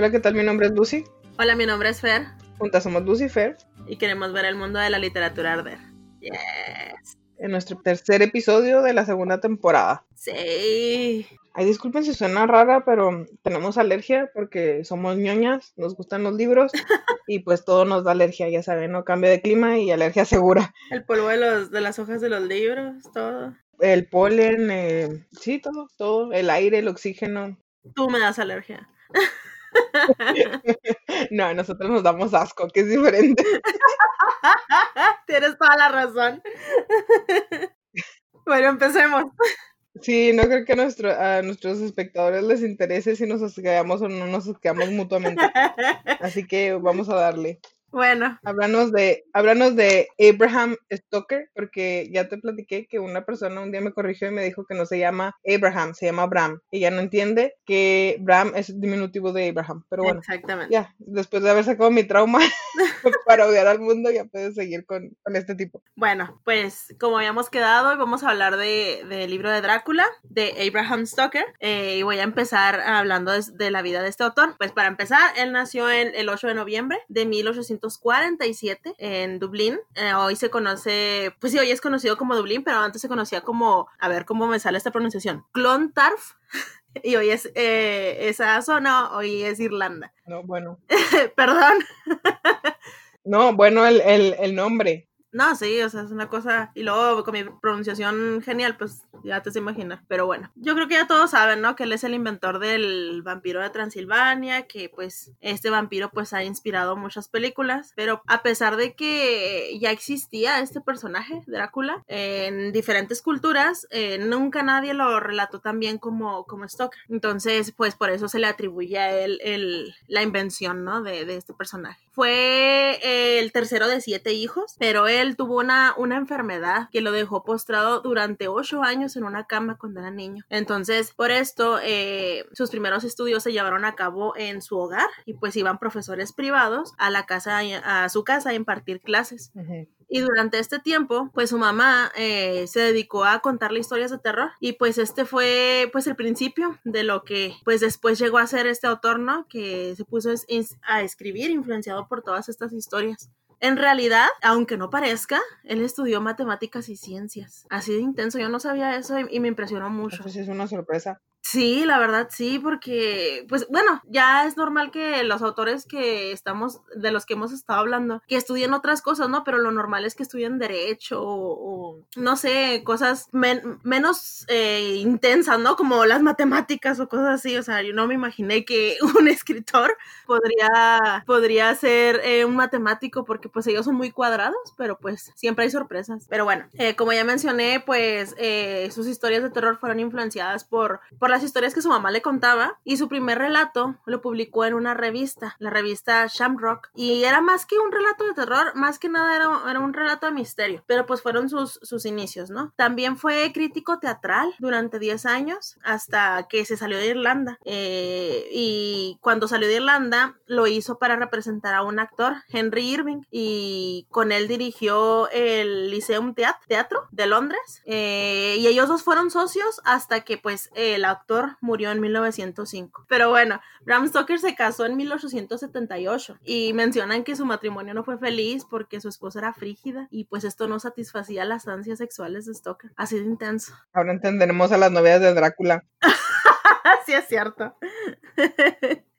Hola, ¿qué tal? Mi nombre es Lucy. Hola, mi nombre es Fer. Juntas somos Lucy y Fer. Y queremos ver el mundo de la literatura arder. Yes. En nuestro tercer episodio de la segunda temporada. Sí. Ay, disculpen si suena rara, pero tenemos alergia porque somos ñoñas, nos gustan los libros y pues todo nos da alergia, ya saben, ¿no? Cambio de clima y alergia segura. El polvo de, los, de las hojas de los libros, todo. El polen, eh, sí, todo, todo. El aire, el oxígeno. Tú me das alergia. no, nosotros nos damos asco, que es diferente. Tienes toda la razón. bueno, empecemos. Sí, no creo que a, nuestro, a nuestros espectadores les interese si nos asqueamos o no nos asqueamos mutuamente. Así que vamos a darle. Bueno. Háblanos de, háblanos de Abraham Stoker, porque ya te platiqué que una persona un día me corrigió y me dijo que no se llama Abraham, se llama Bram. Ella no entiende que Bram es el diminutivo de Abraham. Pero bueno, Exactamente. ya, después de haber sacado mi trauma para odiar al mundo, ya puedes seguir con, con, este tipo. Bueno, pues como habíamos quedado, vamos a hablar del de libro de Drácula, de Abraham Stoker, eh, y voy a empezar hablando de, de, la vida de este autor. Pues para empezar, él nació en el 8 de noviembre de 1800 1847 en Dublín. Eh, hoy se conoce, pues sí, hoy es conocido como Dublín, pero antes se conocía como, a ver cómo me sale esta pronunciación, Clontarf. Y hoy es eh, esa zona, hoy es Irlanda. No, bueno. Perdón. no, bueno, el, el, el nombre. No, sí, o sea, es una cosa. Y luego con mi pronunciación genial, pues ya te se imagina. Pero bueno, yo creo que ya todos saben, ¿no? Que él es el inventor del vampiro de Transilvania, que pues este vampiro pues ha inspirado muchas películas. Pero a pesar de que ya existía este personaje, Drácula, en diferentes culturas, eh, nunca nadie lo relató tan bien como, como Stoker. Entonces, pues por eso se le atribuye a él el, la invención, ¿no? De, de este personaje. Fue el tercero de siete hijos, pero él tuvo una, una enfermedad que lo dejó postrado durante ocho años en una cama cuando era niño. Entonces, por esto, eh, sus primeros estudios se llevaron a cabo en su hogar y pues iban profesores privados a la casa, a su casa a impartir clases. Uh -huh. Y durante este tiempo, pues su mamá eh, se dedicó a contarle historias de terror y pues este fue pues el principio de lo que pues después llegó a ser este autor, ¿no? Que se puso a escribir influenciado por todas estas historias. En realidad, aunque no parezca, él estudió matemáticas y ciencias. Así de intenso, yo no sabía eso y, me impresionó mucho. Eso sí es una sorpresa. Sí, la verdad sí, porque, pues bueno, ya es normal que los autores que estamos, de los que hemos estado hablando, que estudien otras cosas, ¿no? Pero lo normal es que estudien derecho o, no sé, cosas men menos eh, intensas, ¿no? Como las matemáticas o cosas así, o sea, yo no me imaginé que un escritor podría, podría ser eh, un matemático porque pues ellos son muy cuadrados, pero pues siempre hay sorpresas. Pero bueno, eh, como ya mencioné, pues sus historias de terror fueron influenciadas por, por las historias que su mamá le contaba y su primer relato lo publicó en una revista, la revista Shamrock, y era más que un relato de terror, más que nada era, era un relato de misterio, pero pues fueron sus, sus inicios, ¿no? También fue crítico teatral durante 10 años hasta que se salió de Irlanda. Eh, y cuando salió de Irlanda lo hizo para representar a un actor, Henry Irving, y con él dirigió el Lyceum Teatro de Londres. Eh, y ellos dos fueron socios hasta que pues el actor murió en 1905. Pero bueno, Bram Stoker se casó en 1878 y mencionan que su matrimonio no fue feliz porque su esposa era frígida y pues esto no satisfacía las ansias sexuales de Stoker. Así de intenso. Ahora entenderemos a las novias de Drácula. sí es cierto.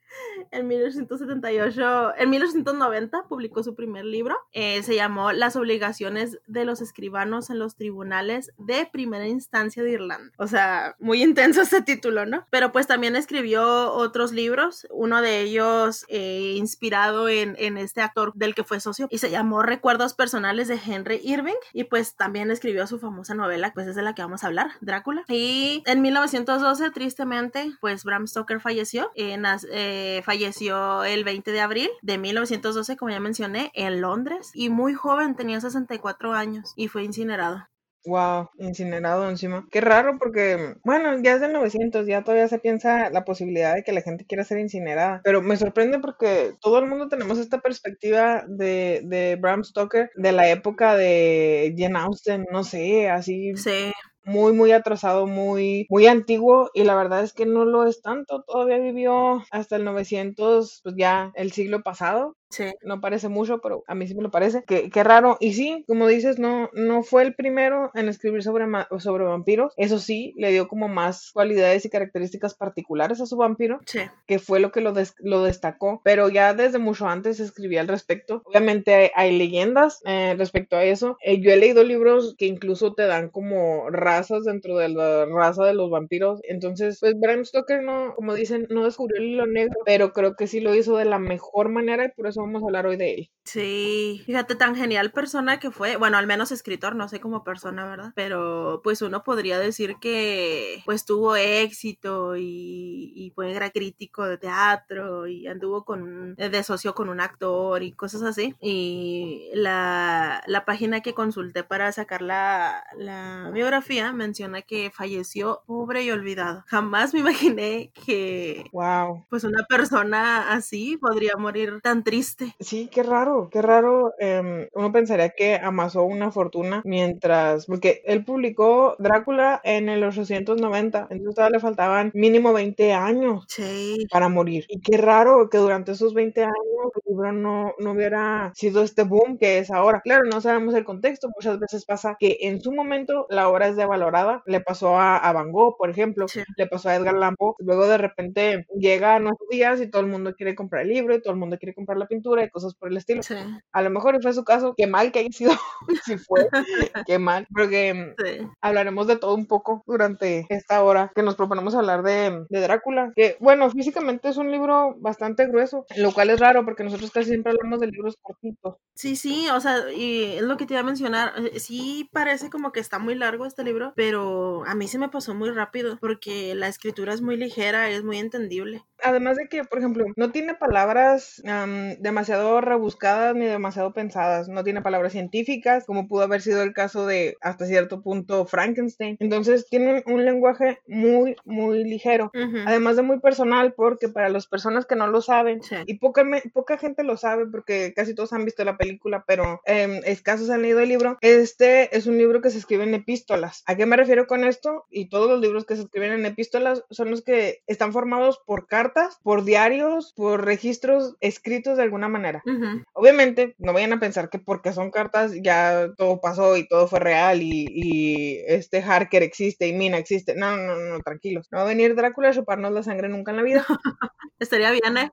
en 1878, en 1890 publicó su primer libro, eh, se llamó Las obligaciones de los escribanos en los tribunales de primera instancia de Irlanda. O sea, muy intenso ese título, ¿no? Pero pues también escribió otros libros, uno de ellos eh, inspirado en, en, este actor del que fue socio y se llamó Recuerdos personales de Henry Irving y pues también escribió su famosa novela, pues es de la que vamos a hablar, Drácula. Y en 1912, tristemente, pues Bram Stoker falleció, en, eh, falleció el 20 de abril de 1912, como ya mencioné, en Londres y muy joven, tenía 64 años y fue incinerado. Wow, incinerado encima. Qué raro porque, bueno, ya es del 900, ya todavía se piensa la posibilidad de que la gente quiera ser incinerada. Pero me sorprende porque todo el mundo tenemos esta perspectiva de, de Bram Stoker de la época de Jane Austen, no sé, así. Sí. Muy, muy atrasado, muy, muy antiguo y la verdad es que no lo es tanto. Todavía vivió hasta el 900, pues ya el siglo pasado. Sí. No parece mucho, pero a mí sí me lo parece. Qué, qué raro. Y sí, como dices, no, no fue el primero en escribir sobre, sobre vampiros. Eso sí, le dio como más cualidades y características particulares a su vampiro Sí. que fue lo que lo, des- lo destacó, pero ya desde mucho antes escribía al respecto. Obviamente hay, hay leyendas eh, respecto a eso. Eh, yo he leído libros que incluso te dan como razas dentro de la raza de los vampiros. Entonces, pues Bram Stoker no, como dicen, no descubrió el hilo negro, pero creo que sí lo hizo de la mejor manera y por eso vamos a hablar hoy de él. Sí, fíjate tan genial persona que fue, bueno, al menos escritor, no sé como persona, ¿verdad? Pero pues uno podría decir que pues tuvo éxito y, y fue era crítico de teatro y anduvo con, de socio con un actor y cosas así. Y la, la página que consulté para sacar la, la biografía menciona que falleció pobre y olvidado. Jamás me imaginé que Wow. pues una persona así podría morir tan triste. Sí, qué raro, qué raro. em, uno pensaría que amasó una fortuna mientras, porque él publicó Drácula en el 890, entonces todavía le faltaban mínimo 20 años Sí. para morir. Y qué raro que durante esos 20 años el libro no, no hubiera sido este boom que es ahora. Claro, no sabemos el contexto, muchas veces pasa que en su momento la obra es devalorada, le pasó a, a Van Gogh, por ejemplo, Sí. le pasó a Edgar Allan Poe, luego de repente llega a nuestros días y todo el mundo quiere comprar el libro y todo el mundo quiere comprar la pintura y cosas por el estilo. Sí, A lo mejor fue su caso, qué mal que haya sido, si fue, qué mal, porque mm, sí. hablaremos de todo un poco durante esta hora que nos proponemos hablar de, de Drácula, que bueno, físicamente es un libro bastante grueso, lo cual es raro porque nosotros casi siempre hablamos de libros cortitos. Sí, sí, o sea, y es lo que te iba a mencionar. eh, Sí parece como que está muy largo este libro, pero a mí se me pasó muy rápido porque la escritura es muy ligera, es muy entendible. Además de que, por ejemplo, no tiene palabras am, demasiado rebuscadas ni demasiado pensadas, no tiene palabras científicas, como pudo haber sido el caso de hasta cierto punto Frankenstein. Entonces tiene un, lenguaje muy, muy ligero. Ujú, Además de muy personal, porque para las personas que no lo saben, Sí. y poca, me- poca gente lo sabe, porque casi todos han visto la película, pero em, escasos han leído el libro, este es un libro que se escribe en epístolas. ¿A qué me refiero con esto? Y todos los libros que se escriben en epístolas son los que están formados por cartas, por diarios, por registros escritos de alguna manera. Ujú, Obviamente, no vayan a pensar que porque son cartas ya todo pasó y todo fue real y, y este Harker existe y Mina existe. No, no, no, tranquilos. No va a venir Drácula a chuparnos la sangre nunca en la vida. Estaría bien, ¿eh?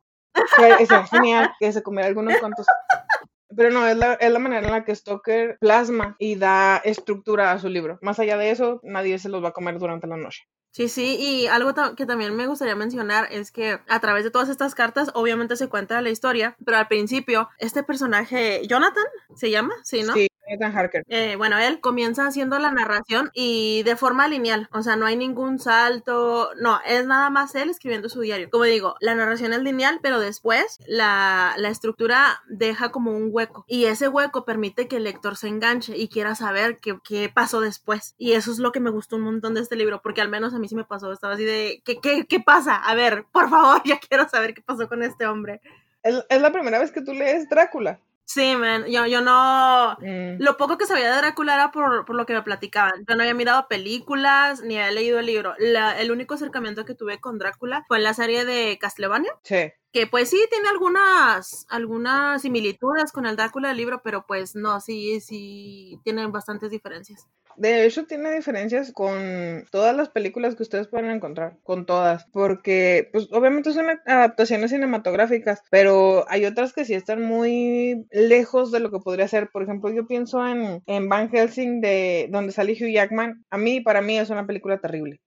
Sería genial que se comiera algunos cuantos. Pero no, es la, es la manera en la que Stoker plasma y da estructura a su libro. Más allá de eso, nadie se los va a comer durante la noche. Sí, sí, y algo que también me gustaría mencionar es que a través de todas estas cartas, obviamente se cuenta la historia, pero al principio, este personaje, Jonathan, ¿se llama? Sí, ¿no? Sí, Harker. Eh, bueno, él comienza haciendo la narración y de forma lineal, o sea, no hay ningún salto, no, es nada más él escribiendo su diario. Como digo, la narración es lineal, pero después la, la estructura deja como un hueco y ese hueco permite que el lector se enganche y quiera saber qué, qué pasó después. Y eso es lo que me gustó un montón de este libro, porque al menos a mí sí me pasó, estaba así de, ¿qué, qué, qué pasa? A ver, por favor, ya quiero saber qué pasó con este hombre. Es, es la primera vez que tú lees Drácula. Sí, man, yo, yo no, Mm, Lo poco que sabía de Drácula era por, por lo que me platicaban. Yo no había mirado películas ni había leído el libro. La- el único acercamiento que tuve con Drácula fue en la serie de Castlevania, sí. Que pues sí tiene algunas, algunas similitudes con el Drácula del libro, pero pues no, sí, sí tienen bastantes diferencias. De hecho, tiene diferencias con todas las películas que ustedes pueden encontrar, con todas, porque pues obviamente son adaptaciones cinematográficas, pero hay otras que sí están muy lejos de lo que podría ser. Por ejemplo, yo pienso en, en Van Helsing, de donde sale Hugh Jackman. A mí, para mí, es una película terrible.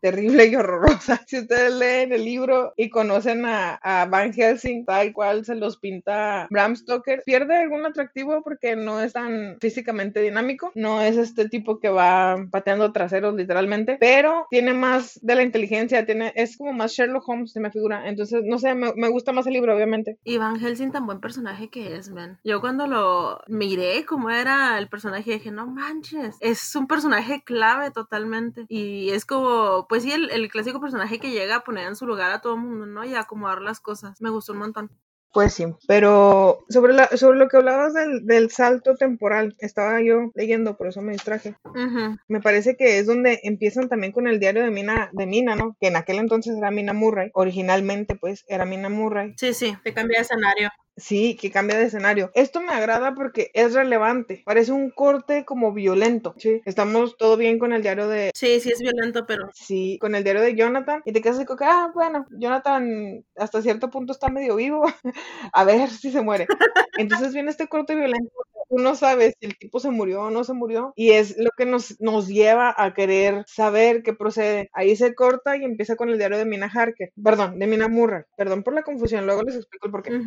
Terrible y horrorosa. Si ustedes leen el libro y conocen a, a Van Helsing tal cual se los pinta Bram Stoker, pierde algún atractivo porque no es tan físicamente dinámico, no es este tipo que va pateando traseros literalmente, pero tiene más de la inteligencia, tiene, es como más Sherlock Holmes, se me figura. Entonces, no sé, me, me gusta más el libro, obviamente. y Van Helsing tan buen personaje que es, man. Yo cuando lo miré cómo era el personaje dije, no manches, es un personaje clave totalmente. Y es como, pues sí, el, el clásico personaje que llega a poner en su lugar a todo el mundo, ¿no? Y a acomodar las cosas. Me gustó un montón. Pues sí, pero sobre, la, sobre lo que hablabas del, del salto temporal, estaba yo leyendo, por eso me distraje. Me parece que es donde empiezan también con el diario de Mina, de Mina, ¿no? Que en aquel entonces era Mina Murray, originalmente pues era Mina Murray. Sí, sí, te cambia de escenario. Sí, que cambia de escenario. Esto me agrada porque es relevante. Parece un corte como violento. Sí. Estamos todo bien con el diario de. Sí, sí es violento, pero Sí, con el diario de Jonathan. Y te quedas como que, ah, bueno, Jonathan hasta cierto punto está medio vivo. A ver si se muere. Entonces viene este corte violento. Tú no sabes si el tipo se murió o no se murió. Y es lo que nos, nos lleva a querer saber qué procede. Ahí se corta y empieza con el diario de Mina Harker. Perdón, de Mina Murray. Perdón por la confusión. Luego les explico el porqué. es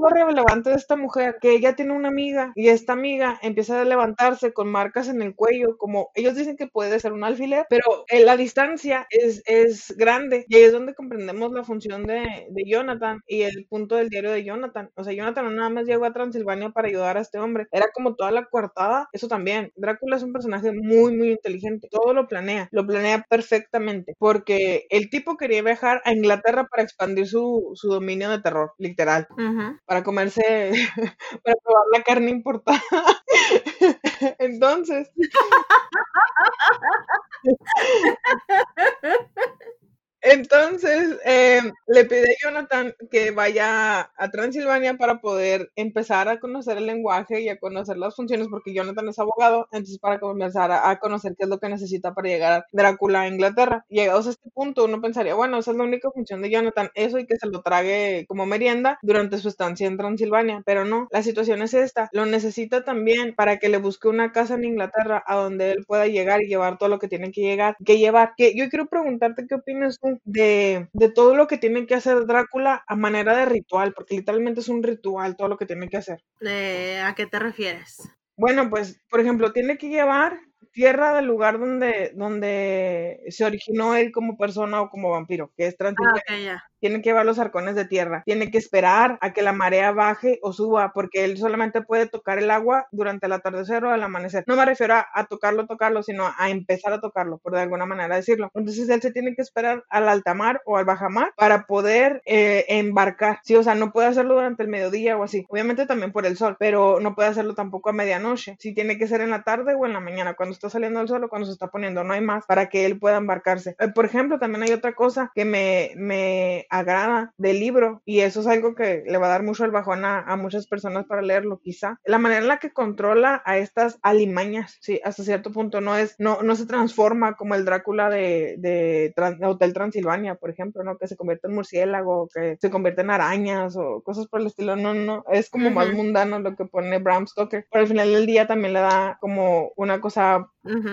lo relevante de esta mujer? Que ella tiene una amiga y esta amiga empieza a levantarse con marcas en el cuello, como ellos dicen que puede ser un alfiler, pero en la distancia es, es grande y ahí es donde comprendemos la función de, de Jonathan y el punto del diario de Jonathan. O sea, Jonathan no nada más llegó a Transilvania para ayudar a este hombre, era como toda la coartada, eso también. Drácula es un personaje muy, muy inteligente, todo lo planea, lo planea perfectamente, porque el tipo quería viajar a Inglaterra para expandir su, su dominio de terror, literal Ujú. Para comerse, para probar la carne importada. Entonces, entonces eh, le pide a Jonathan que vaya a Transilvania para poder empezar a conocer el lenguaje y a conocer las funciones, porque Jonathan es abogado, entonces para comenzar a, a conocer qué es lo que necesita para llegar a Drácula a Inglaterra. Llegados a este punto, uno pensaría, bueno, esa es la única función de Jonathan, eso y que se lo trague como merienda durante su estancia en Transilvania, pero no, la situación es esta, lo necesita también para que le busque una casa en Inglaterra a donde él pueda llegar y llevar todo lo que tiene que llegar, que llevar. Que yo quiero preguntarte qué opinas tú de, de todo lo que tiene que hacer Drácula a manera de ritual, porque literalmente es un ritual todo lo que tiene que hacer. Eh, ¿A qué te refieres? Bueno, pues, por ejemplo, tiene que llevar tierra del lugar donde, donde se originó él como persona o como vampiro, que es Ah, Transilvania. Tiene que llevar los arcones de tierra. Tiene que esperar a que la marea baje o suba, porque él solamente puede tocar el agua durante el atardecer o el amanecer. No me refiero a, a tocarlo, tocarlo, sino a empezar a tocarlo, por de alguna manera decirlo. Entonces él se tiene que esperar al alta mar o al bajamar para poder eh, embarcar. Sí, o sea, no puede hacerlo durante el mediodía o así. Obviamente también por el sol, pero no puede hacerlo tampoco a medianoche. Sí, tiene que ser en la tarde o en la mañana, cuando está saliendo el sol o cuando se está poniendo. No hay más para que él pueda embarcarse. Eh, por ejemplo, también hay otra cosa que me agrada del libro y eso es algo que le va a dar mucho el bajón a, a muchas personas para leerlo quizá. La manera en la que controla a estas alimañas sí hasta cierto punto no es no no se transforma como el Drácula de, de Hotel Transilvania por ejemplo no que se convierte en murciélago que se convierte en arañas o cosas por el estilo no no es como más mundano lo que pone Bram Stoker pero al final del día también le da como una cosa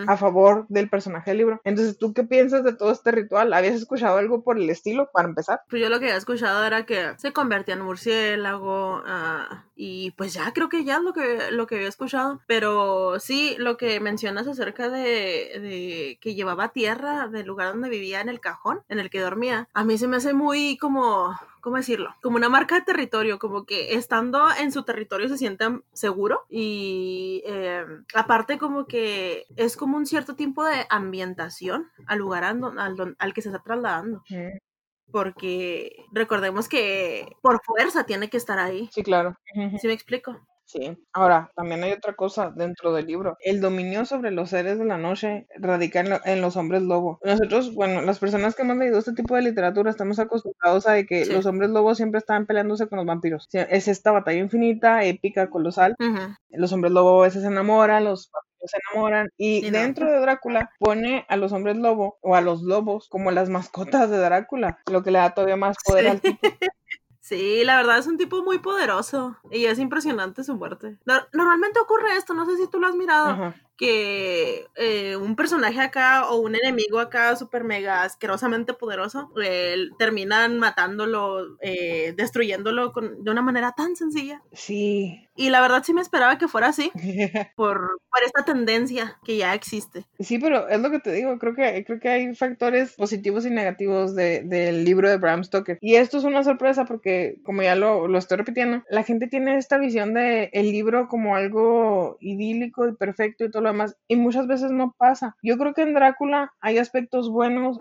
A favor del personaje del libro. Entonces, ¿tú qué piensas de todo este ritual? ¿Habías escuchado algo por el estilo para empezar? Pues yo lo que había escuchado era que se convertía en murciélago ah, y pues ya creo que ya es lo que, lo que había escuchado. Pero sí, lo que mencionas acerca de, de que llevaba tierra del lugar donde vivía en el cajón en el que dormía, a mí se me hace muy como... ¿Cómo decirlo? Como una marca de territorio, como que estando en su territorio se sienten seguro y eh, aparte como que es como un cierto tipo de ambientación al lugar al, al que se está trasladando porque recordemos que por fuerza tiene que estar ahí. Sí, claro. ¿Sí me explico? Sí. Ahora, también hay otra cosa dentro del libro. El dominio sobre los seres de la noche radica en, lo- en los hombres lobo. Nosotros, bueno, las personas que hemos leído este tipo de literatura estamos acostumbrados a de que Sí. los hombres lobos siempre estaban peleándose con los vampiros. Es esta batalla infinita, épica, colosal. Los hombres lobo a veces se enamoran, los vampiros se enamoran. Y Y no. dentro de Drácula pone a los hombres lobo o a los lobos como las mascotas de Drácula, lo que le da todavía más poder Sí. al tipo. Sí, la verdad es un tipo muy poderoso y es impresionante su muerte. No- normalmente ocurre esto, no sé si tú lo has mirado, Ajá. Que eh, un personaje acá o un enemigo acá súper mega asquerosamente poderoso, eh, terminan matándolo, eh, destruyéndolo con- de una manera tan sencilla. Sí. Y la verdad sí me esperaba que fuera así, por, por esta tendencia que ya existe. Sí, pero es lo que te digo, creo que, creo que hay factores positivos y negativos de- del libro de Bram Stoker. Y esto es una sorpresa porque, como ya lo, lo estoy repitiendo, la gente tiene esta visión de el libro como algo idílico y perfecto y todo y muchas veces no pasa. Yo creo que en Drácula hay aspectos buenos.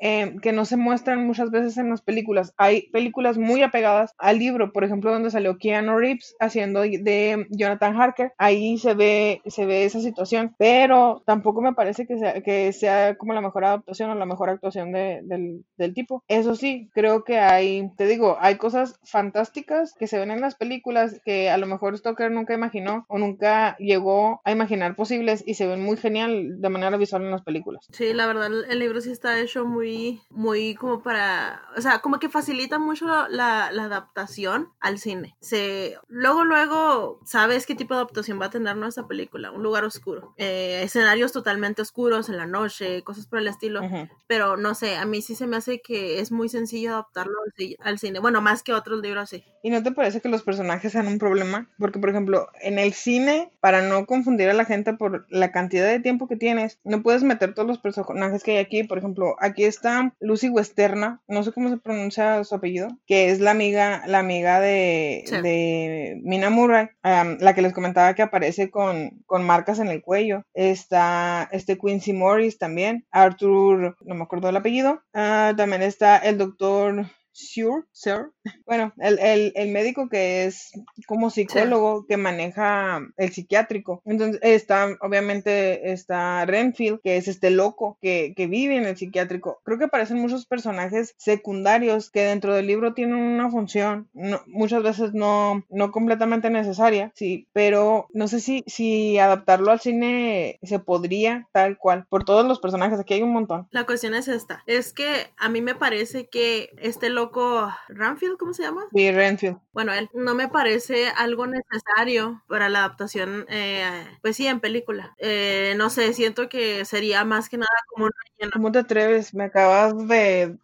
Eh, que no se muestran muchas veces en las películas. Hay películas muy apegadas al libro, por ejemplo, donde salió Keanu Reeves haciendo de Jonathan Harker, ahí se ve, se ve esa situación, pero tampoco me parece que sea, que sea como la mejor adaptación o la mejor actuación del, del tipo. Eso sí, creo que hay, te digo, hay cosas fantásticas que se ven en las películas que a lo mejor Stoker nunca imaginó o nunca llegó a imaginar posibles y se ven muy genial de manera visual en las películas. Sí, la verdad el libro sí está hecho muy, muy como para, o sea, como que facilita mucho la, la adaptación al cine. Se, luego, luego sabes qué tipo de adaptación va a tener nuestra película, un lugar oscuro, eh, escenarios totalmente oscuros en la noche, cosas por el estilo, pero no sé, a mí sí se me hace que es muy sencillo adaptarlo al, cine, bueno, más que otros libros sí. ¿Y no te parece que los personajes sean un problema? Porque, por ejemplo, en el cine, para no confundir a la gente por la cantidad de tiempo que tienes, no puedes meter todos los personajes que hay aquí. Por ejemplo, aquí está Lucy Westerna, no sé cómo se pronuncia su apellido, que es la amiga, la amiga de, de Mina Murray, la que les comentaba que aparece con, con marcas en el cuello. Está este Quincy Morris también, Arthur, no me acuerdo el apellido. Ah, también está el doctor Sure, sir. Bueno, el, el, el, médico que es como psicólogo que maneja el psiquiátrico. Entonces está, obviamente, está Renfield, que es este loco que, que vive en el psiquiátrico. Creo que aparecen muchos personajes secundarios que dentro del libro tienen una función, no, muchas veces no, no completamente necesaria, sí, pero no sé si, si adaptarlo al cine se podría tal cual, por todos los personajes, aquí hay un montón. La cuestión es esta, es que a mí me parece que este loco loco Ranfield, ¿cómo se llama? Sí, Renfield. Bueno, él no me parece algo necesario para la adaptación, eh, pues sí, en película. Eh, no sé, siento que sería más que nada como un ¿Cómo te atreves? Me acabas de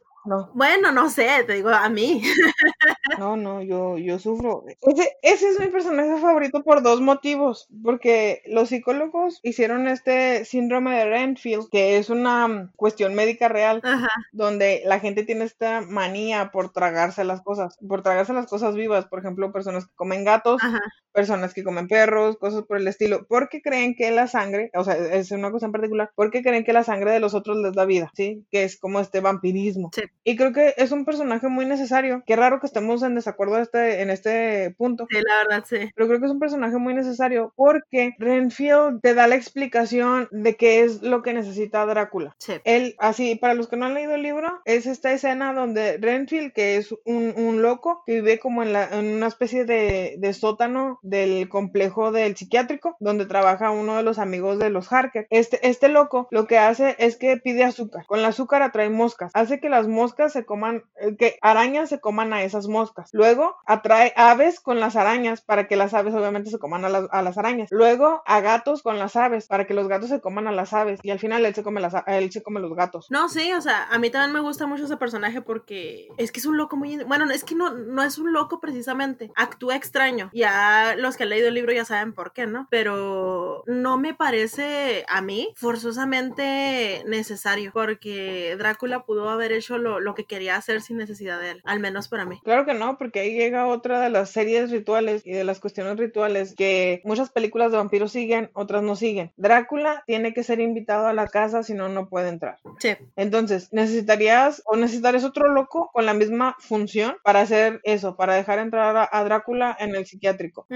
bueno, no sé, te digo a mí. No, no, yo, yo sufro. Ese, ese es mi personaje favorito por dos motivos. Porque los psicólogos hicieron este síndrome de Renfield, que es una cuestión médica real, donde la gente tiene esta manía por tragarse las cosas, por tragarse las cosas vivas. Por ejemplo, personas que comen gatos, personas que comen perros, cosas por el estilo, porque creen que la sangre, o sea, es una cosa en particular, porque creen que la sangre de los otros les da vida, ¿sí? Que es como este vampirismo. Sí. Y creo que es un personaje muy necesario. Qué raro que estemos en desacuerdo este, en este punto. Sí, la verdad, sí. Pero creo que es un personaje muy necesario porque Renfield te da la explicación de qué es lo que necesita Drácula. Sí. Él, así, para los que no han leído el libro, es esta escena donde Renfield, que es un, un loco que vive como en, la, en una especie de, de, sótano del complejo del psiquiátrico, donde trabaja uno de los amigos de los Harker. Este, este loco lo que hace es que pide azúcar. Con el azúcar atrae moscas. Hace que las moscas se coman, eh, que arañas se coman a esas moscas. Luego atrae aves con las arañas para que las aves obviamente se coman a las, arañas. Luego a gatos con las aves para que los gatos se coman a las aves. Y al final él se come las él se come los gatos. No, sí, o sea, a mí también me gusta mucho ese personaje porque es que es un loco muy, bueno, es que no, no es un loco precisamente, actúa extraño. Ya los que han leído el libro ya saben por qué, ¿no? Pero no me parece a mí forzosamente necesario porque Drácula pudo haber hecho lo, lo que quería hacer sin necesidad de él, al menos para mí. Claro que no, porque ahí llega otra de las series rituales y de las cuestiones rituales que muchas películas de vampiros siguen, otras no siguen. Drácula tiene que ser invitado a la casa, si no, no puede entrar. Sí. Entonces, necesitarías o necesitarías otro loco con la misma función para hacer eso, para dejar entrar a, Drácula en el psiquiátrico.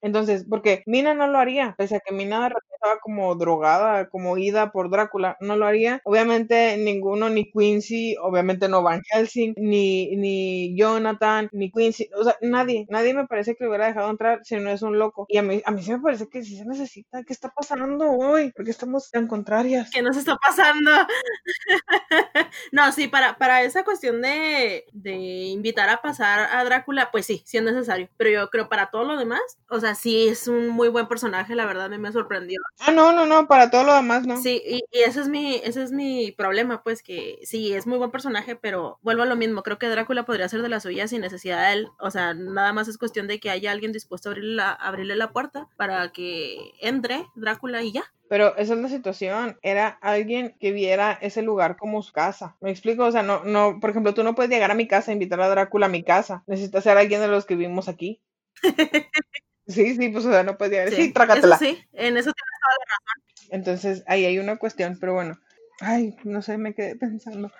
Entonces, porque Mina no lo haría, pese a que Mina estaba como drogada, como ida por Drácula, no lo haría. Obviamente ninguno, ni Quincy, obviamente no Van Helsing, ni, ni Jonathan, ni Quincy, o sea, nadie, nadie me parece que lo hubiera dejado entrar si no es un loco. Y a mí, a mí sí me parece que sí se necesita. ¿Qué está pasando hoy? Porque estamos tan contrarias. ¿Qué nos está pasando? no, sí, para, para esa cuestión de, de invitar a pasar a Drácula, pues sí, sí es necesario. Pero yo creo para todo lo demás, o sea, sí es un muy buen personaje, la verdad, me, me sorprendió. Ah, no, no, no, para todo lo demás, no. Sí, y, y ese es mi, ese es mi problema, pues que sí, es muy buen personaje, pero vuelvo a lo mismo, creo que Drácula podría ser de las suyas sin necesidad de él, o sea, nada más es cuestión de que haya alguien dispuesto a abrirle la, abrirle la puerta para que entre Drácula y ya. Pero esa es la situación, era alguien que viera ese lugar como su casa. ¿Me explico? O sea, no, no, por ejemplo, tú no puedes llegar a mi casa e invitar a Drácula a mi casa. Necesitas ser alguien de los que vivimos aquí. sí, sí, pues o sea, no puedes llegar. Sí, trágatela. sí, en eso tienes toda la razón. Entonces, ahí hay una cuestión, pero bueno. Ay, no sé, me quedé pensando.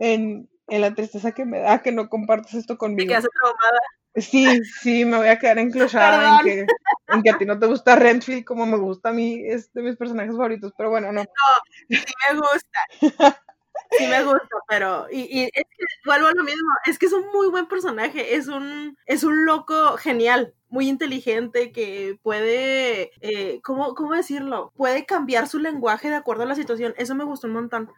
en, en la tristeza que me da que no compartas esto conmigo. Me quedas traumada. Sí, sí, me voy a quedar enclochada en que, en que a ti no te gusta Renfield como me gusta a mí, es de mis personajes favoritos, pero bueno, no. No, sí me gusta. Sí me gusta, pero y, y es que vuelvo a lo mismo, es que es un muy buen personaje, es un es un loco genial, muy inteligente que puede, eh, ¿cómo, ¿cómo decirlo? Puede cambiar su lenguaje de acuerdo a la situación. Eso me gustó un montón.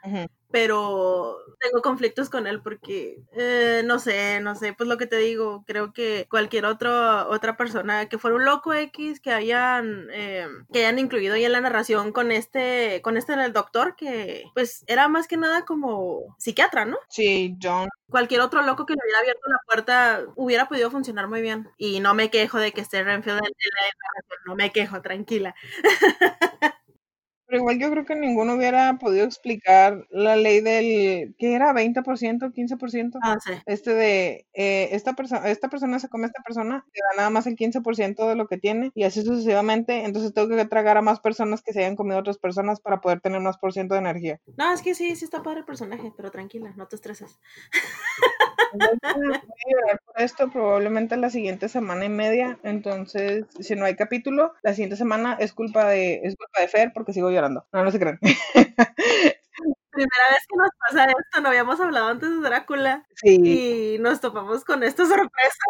Pero tengo conflictos con él porque, eh, no sé, no sé, pues lo que te digo, creo que cualquier otro, otra persona que fuera un loco X que hayan, eh, que hayan incluido ya en la narración con este, con este del doctor que pues era más que nada como psiquiatra, ¿no? Sí, John. Cualquier otro loco que le hubiera abierto la puerta hubiera podido funcionar muy bien. Y no me quejo de que esté Renfield en no me quejo, tranquila. Pero igual yo creo que ninguno hubiera podido explicar la ley del, ¿qué era? ¿20%? ¿15%? Ah, sí. Este de, eh, esta, persona esta persona se come a esta persona, le da nada más el 15% de lo que tiene y así sucesivamente, entonces tengo que tragar a más personas que se hayan comido otras personas para poder tener más por ciento de energía. No, es que sí, sí está padre el personaje, pero tranquila, no te estreses. Entonces, a por esto probablemente la siguiente semana y media, entonces si no hay capítulo, la siguiente semana es culpa de, es culpa de Fer porque sigo llorando. No, no se crean. Primera vez que nos pasa esto, no habíamos hablado antes de Drácula Sí. y nos topamos con esta sorpresa.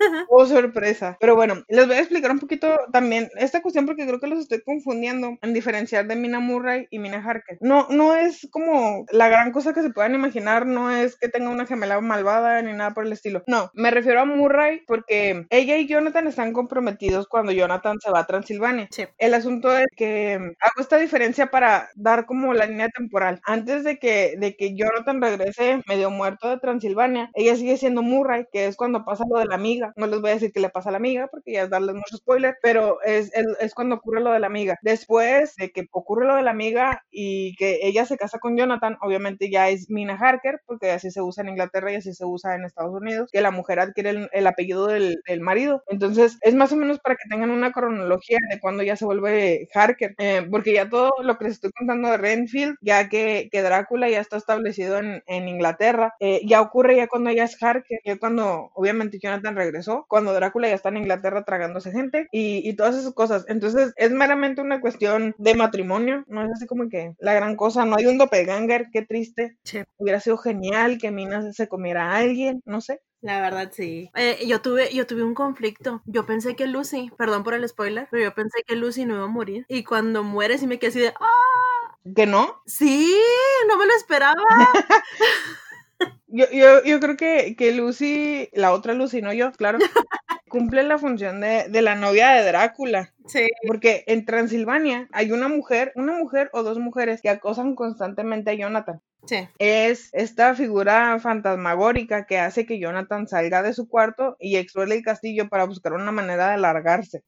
Oh, sorpresa. Pero bueno, les voy a explicar un poquito también esta cuestión porque creo que los estoy confundiendo en diferenciar de Mina Murray y Mina Harker. No, no es como la gran cosa que se puedan imaginar, no es que tenga una gemela malvada ni nada por el estilo. No, me refiero a Murray porque ella y Jonathan están comprometidos cuando Jonathan se va a Transilvania. Sí. El asunto es que hago esta diferencia para dar como la línea temporal. Antes de que, de que Jonathan regrese medio muerto de Transilvania, ella sigue siendo Murray, que es cuando pasa lo de la amiga. No les voy a decir qué le pasa a la amiga porque ya es darles mucho spoiler, pero es, es, cuando ocurre lo de la amiga. Después de que ocurre lo de la amiga y que ella se casa con Jonathan, obviamente ya es Mina Harker, porque así se usa en Inglaterra y así se usa en Estados Unidos, que la mujer adquiere el, el apellido del, marido. Entonces, es más o menos para que tengan una cronología de cuando ya se vuelve Harker, eh, porque ya todo lo que les estoy contando de Renfield, ya que, que Drácula ya está establecido en, Inglaterra, eh, ya ocurre ya cuando ella es Harker, ya cuando obviamente Jonathan regresó, cuando Drácula ya está en Inglaterra tragándose gente y, y todas esas cosas. Entonces, es meramente una cuestión de matrimonio, no es así como que la gran cosa, no hay un doppelganger, qué triste. Sí. Hubiera sido genial que Mina se comiera a alguien, no sé. La verdad, sí. Eh, yo, tuve, yo tuve un conflicto. Yo pensé que Lucy, perdón por el spoiler, pero yo pensé que Lucy no iba a morir. Y cuando muere, sí me quedé así de, ¡ah! ¿Que no? Sí, no me lo esperaba. Yo, yo, yo creo que, que Lucy, la otra Lucy, no yo, claro, cumple la función de, de la novia de Drácula. Sí. Porque en Transilvania hay una mujer, una mujer o dos mujeres que acosan constantemente a Jonathan. Sí. Es esta figura fantasmagórica que hace que Jonathan salga de su cuarto y explore el castillo para buscar una manera de largarse.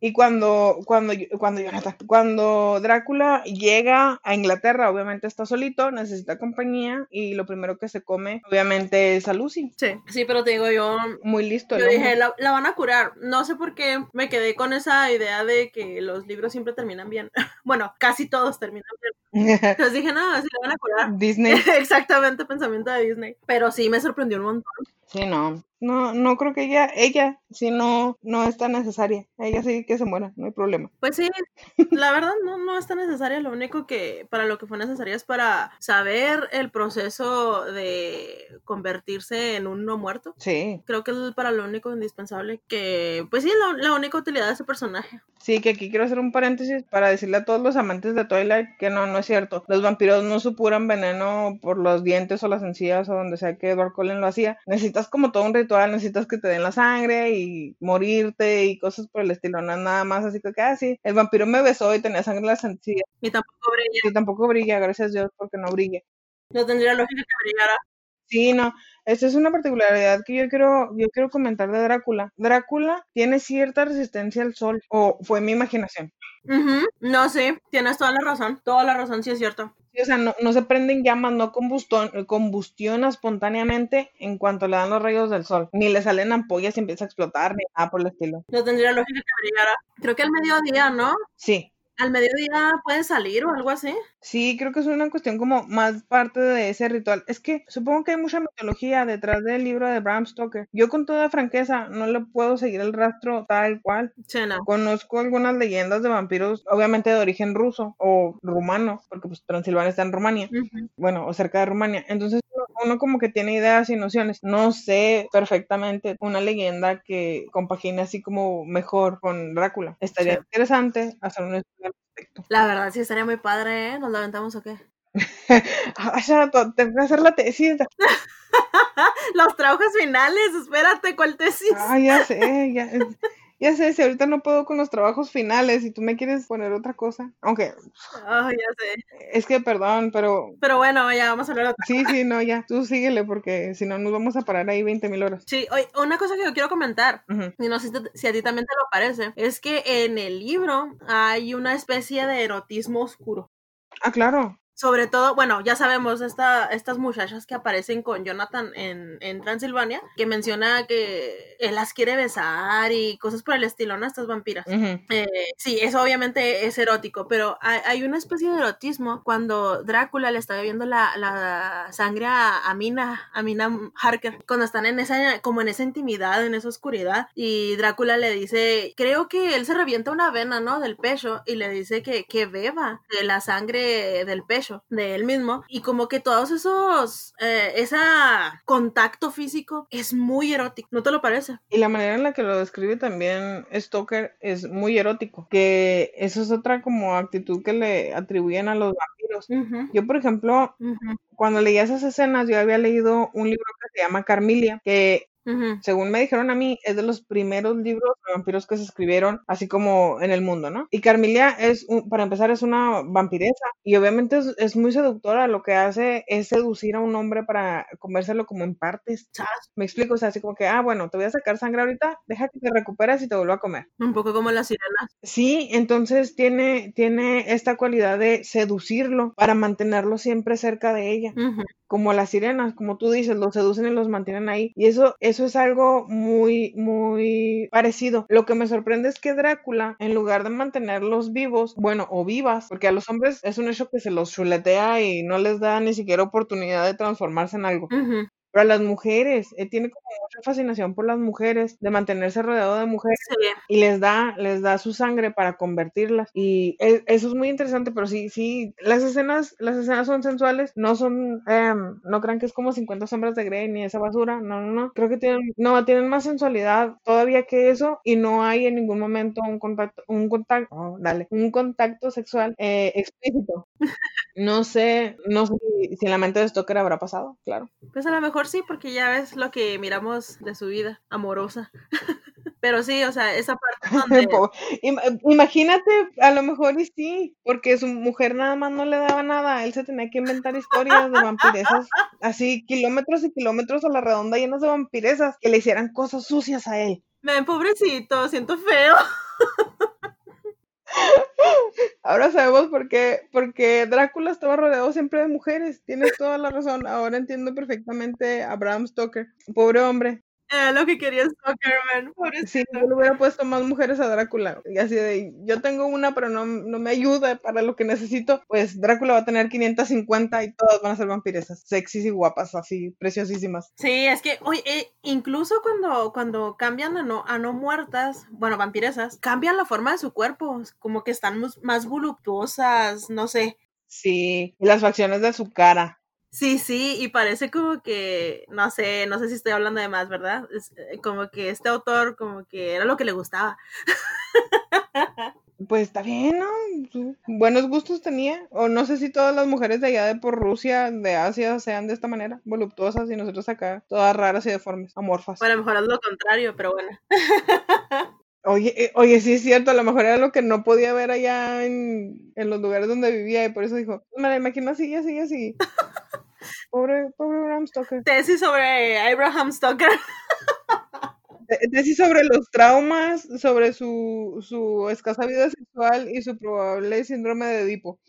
Y cuando, cuando, cuando Jonathan, cuando Drácula llega a Inglaterra, obviamente está solito, necesita compañía y lo primero que se come, obviamente, es a Lucy. Sí. Sí, pero te digo, yo, Muy listo. yo dije, la, la van a curar. No sé por qué me quedé con esa idea de que los libros siempre terminan bien. bueno, casi todos terminan bien. Entonces dije, no, sí la van a curar. Disney. Exactamente, pensamiento de Disney. Pero sí me sorprendió un montón. Sí, no. No, no creo que ella, ella, sí no, no es tan necesaria. Ella sí que se muera, no hay problema. Pues sí, la verdad no, no es tan necesaria. Lo único que para lo que fue necesaria es para saber el proceso de convertirse en un no muerto. Sí, Creo que es para lo único indispensable que, pues sí, la, la única utilidad de ese personaje. sí, que aquí quiero hacer un paréntesis para decirle a todos los amantes de Twilight que no, no es cierto. Los vampiros no supuran veneno por los dientes o las encías o donde sea que Edward Cullen lo hacía. Necesitas como todo un ritual, necesitas que te den la sangre y morirte y cosas por el estilo. No es nada más así que, ah, sí, el vampiro me besó y tenía sangre en las encías. Y tampoco brilla. Y tampoco brilla, gracias a Dios, porque no brilla. No tendría lógica que brillara. Sí, no, esa es una particularidad que yo quiero, yo quiero comentar de Drácula. Drácula tiene cierta resistencia al sol, o fue mi imaginación. No, sí, tienes toda la razón. Toda la razón, sí es cierto. O sea, no, no se prenden llamas, no combustiona espontáneamente en cuanto le dan los rayos del sol, ni le salen ampollas y empieza a explotar, ni nada por el estilo. No tendría lógica que brillara. Creo que al mediodía, ¿no? Sí, Al mediodía pueden salir o algo así. Sí, creo que es una cuestión como más parte de ese ritual. Es que supongo que hay mucha mitología detrás del libro de Bram Stoker. Yo con toda franqueza no le puedo seguir el rastro tal cual. Sí, no. Conozco algunas leyendas de vampiros, obviamente de origen ruso o rumano, porque pues Transilvania está en Rumania, bueno, o cerca de Rumania. Entonces uno- como que tiene ideas y nociones. No sé perfectamente una leyenda que compagine así como mejor con Drácula. Estaría Sí. interesante hacer un estudio La verdad sí estaría muy padre, ¿eh? ¿Nos la aventamos o qué? Tengo que hacer la tesis. Los trabajos finales, espérate, ¿cuál tesis? Ah, ya sé, ya, ya sé, si ahorita no puedo con los trabajos finales y tú me quieres poner otra cosa. Aunque, Ay, ya sé. es que perdón, pero Pero bueno, ya vamos a hablar otra. sí, sí, no, ya, tú síguele porque si no nos vamos a parar ahí 20 mil horas. Sí, oye, una cosa que yo quiero comentar, y no sé si te- si a ti también te lo parece, es que en el libro hay una especie de erotismo oscuro. Ah, claro. Sobre todo, bueno, ya sabemos, esta, estas muchachas que aparecen con Jonathan en, en Transilvania, que menciona que él las quiere besar y cosas por el estilo, ¿no? Estas vampiras. Eh, sí, eso obviamente es erótico, pero hay, hay una especie de erotismo cuando Drácula le está bebiendo la, la sangre a, a Mina, a Mina Harker, cuando están en esa, como en esa intimidad, en esa oscuridad, y Drácula le dice, creo que él se revienta una vena, ¿no? Del pecho, y le dice que, que beba de la sangre del pecho de él mismo, y como que todos esos, eh, ese contacto físico es muy erótico, ¿no te lo parece? Y la manera en la que lo describe también Stoker es muy erótico, que eso es otra como actitud que le atribuyen a los vampiros. Yo, por ejemplo, cuando leía esas escenas, yo había leído un libro que se llama Carmilia, que según me dijeron a mí, es de los primeros libros de vampiros que se escribieron, así como en el mundo, ¿no? Y Carmilia es, un- para empezar, es una vampiresa y obviamente es, es muy seductora. Lo que hace es seducir a un hombre para comérselo como en partes. Me explico, o sea, así como que, ah, bueno, te voy a sacar sangre ahorita, deja que te recuperes y te vuelvo a comer. Un poco como las sirenas. Sí, entonces tiene, tiene esta cualidad de seducirlo para mantenerlo siempre cerca de ella Ujú. Como las sirenas, como tú dices, los seducen y los mantienen ahí. Y eso, eso es algo muy, muy parecido. Lo que me sorprende es que Drácula, en lugar de mantenerlos vivos, bueno, o vivas, porque a los hombres es un hecho que se los chuletea y no les da ni siquiera oportunidad de transformarse en algo. Pero a las mujeres, eh, tiene como mucha fascinación por las mujeres, de mantenerse rodeado de mujeres Sí. y les da, les da su sangre para convertirlas. Y e- eso es muy interesante, pero sí, sí, las escenas, las escenas son sensuales, no son, em, no crean que es como 50 sombras de Grey ni esa basura, no, no, no, creo que tienen, no, tienen más sensualidad todavía que eso y no hay en ningún momento un contacto, un contacto, oh, dale, un contacto sexual eh, explícito. No sé, no sé si, en la mente de Stoker habrá pasado, claro. Pues a lo mejor sí, porque ya ves lo que miramos de su vida amorosa. Pero sí, o sea, esa parte donde... Imagínate, a lo mejor y sí, porque su mujer nada más no le daba nada, él se tenía que inventar historias de vampiresas, así kilómetros y kilómetros a la redonda llenas de vampiresas que le hicieran cosas sucias a él. Ven, pobrecito, siento feo. Ahora sabemos por qué, porque Drácula estaba rodeado siempre de mujeres, tienes toda la razón, ahora entiendo perfectamente a Bram Stoker, pobre hombre, Era lo que quería Zuckerman, pobrecito. Sí, yo le hubiera puesto más mujeres a Drácula. Y así de, yo tengo una, pero no, no me ayuda para lo que necesito. Pues Drácula va a tener 550 y todas van a ser vampiresas. Sexys y guapas, así, preciosísimas. Sí, es que, oye, eh, incluso cuando, cuando cambian a no, a no muertas, bueno, vampiresas, cambian la forma de su cuerpo, como que están más voluptuosas, no sé. Sí, y las facciones de su cara. Sí, sí, y parece como que, no sé, no sé si estoy hablando de más, ¿verdad? Es, eh, como que este autor, como que era lo que le gustaba. Pues está bien, ¿no? Buenos gustos tenía. O no sé si todas las mujeres de allá de por Rusia, de Asia, sean de esta manera, voluptuosas, y nosotros acá, todas raras y deformes, amorfas. O a lo mejor es lo contrario, pero bueno. Oye, eh, oye, sí es cierto, a lo mejor era lo que no podía ver allá en, en los lugares donde vivía y por eso dijo, me la imagino así, así, así. Pobre, pobre Bram Stoker. Tesis sobre Abraham Stoker. Tesis sobre los traumas, sobre su, su escasa vida sexual y su probable síndrome de Edipo.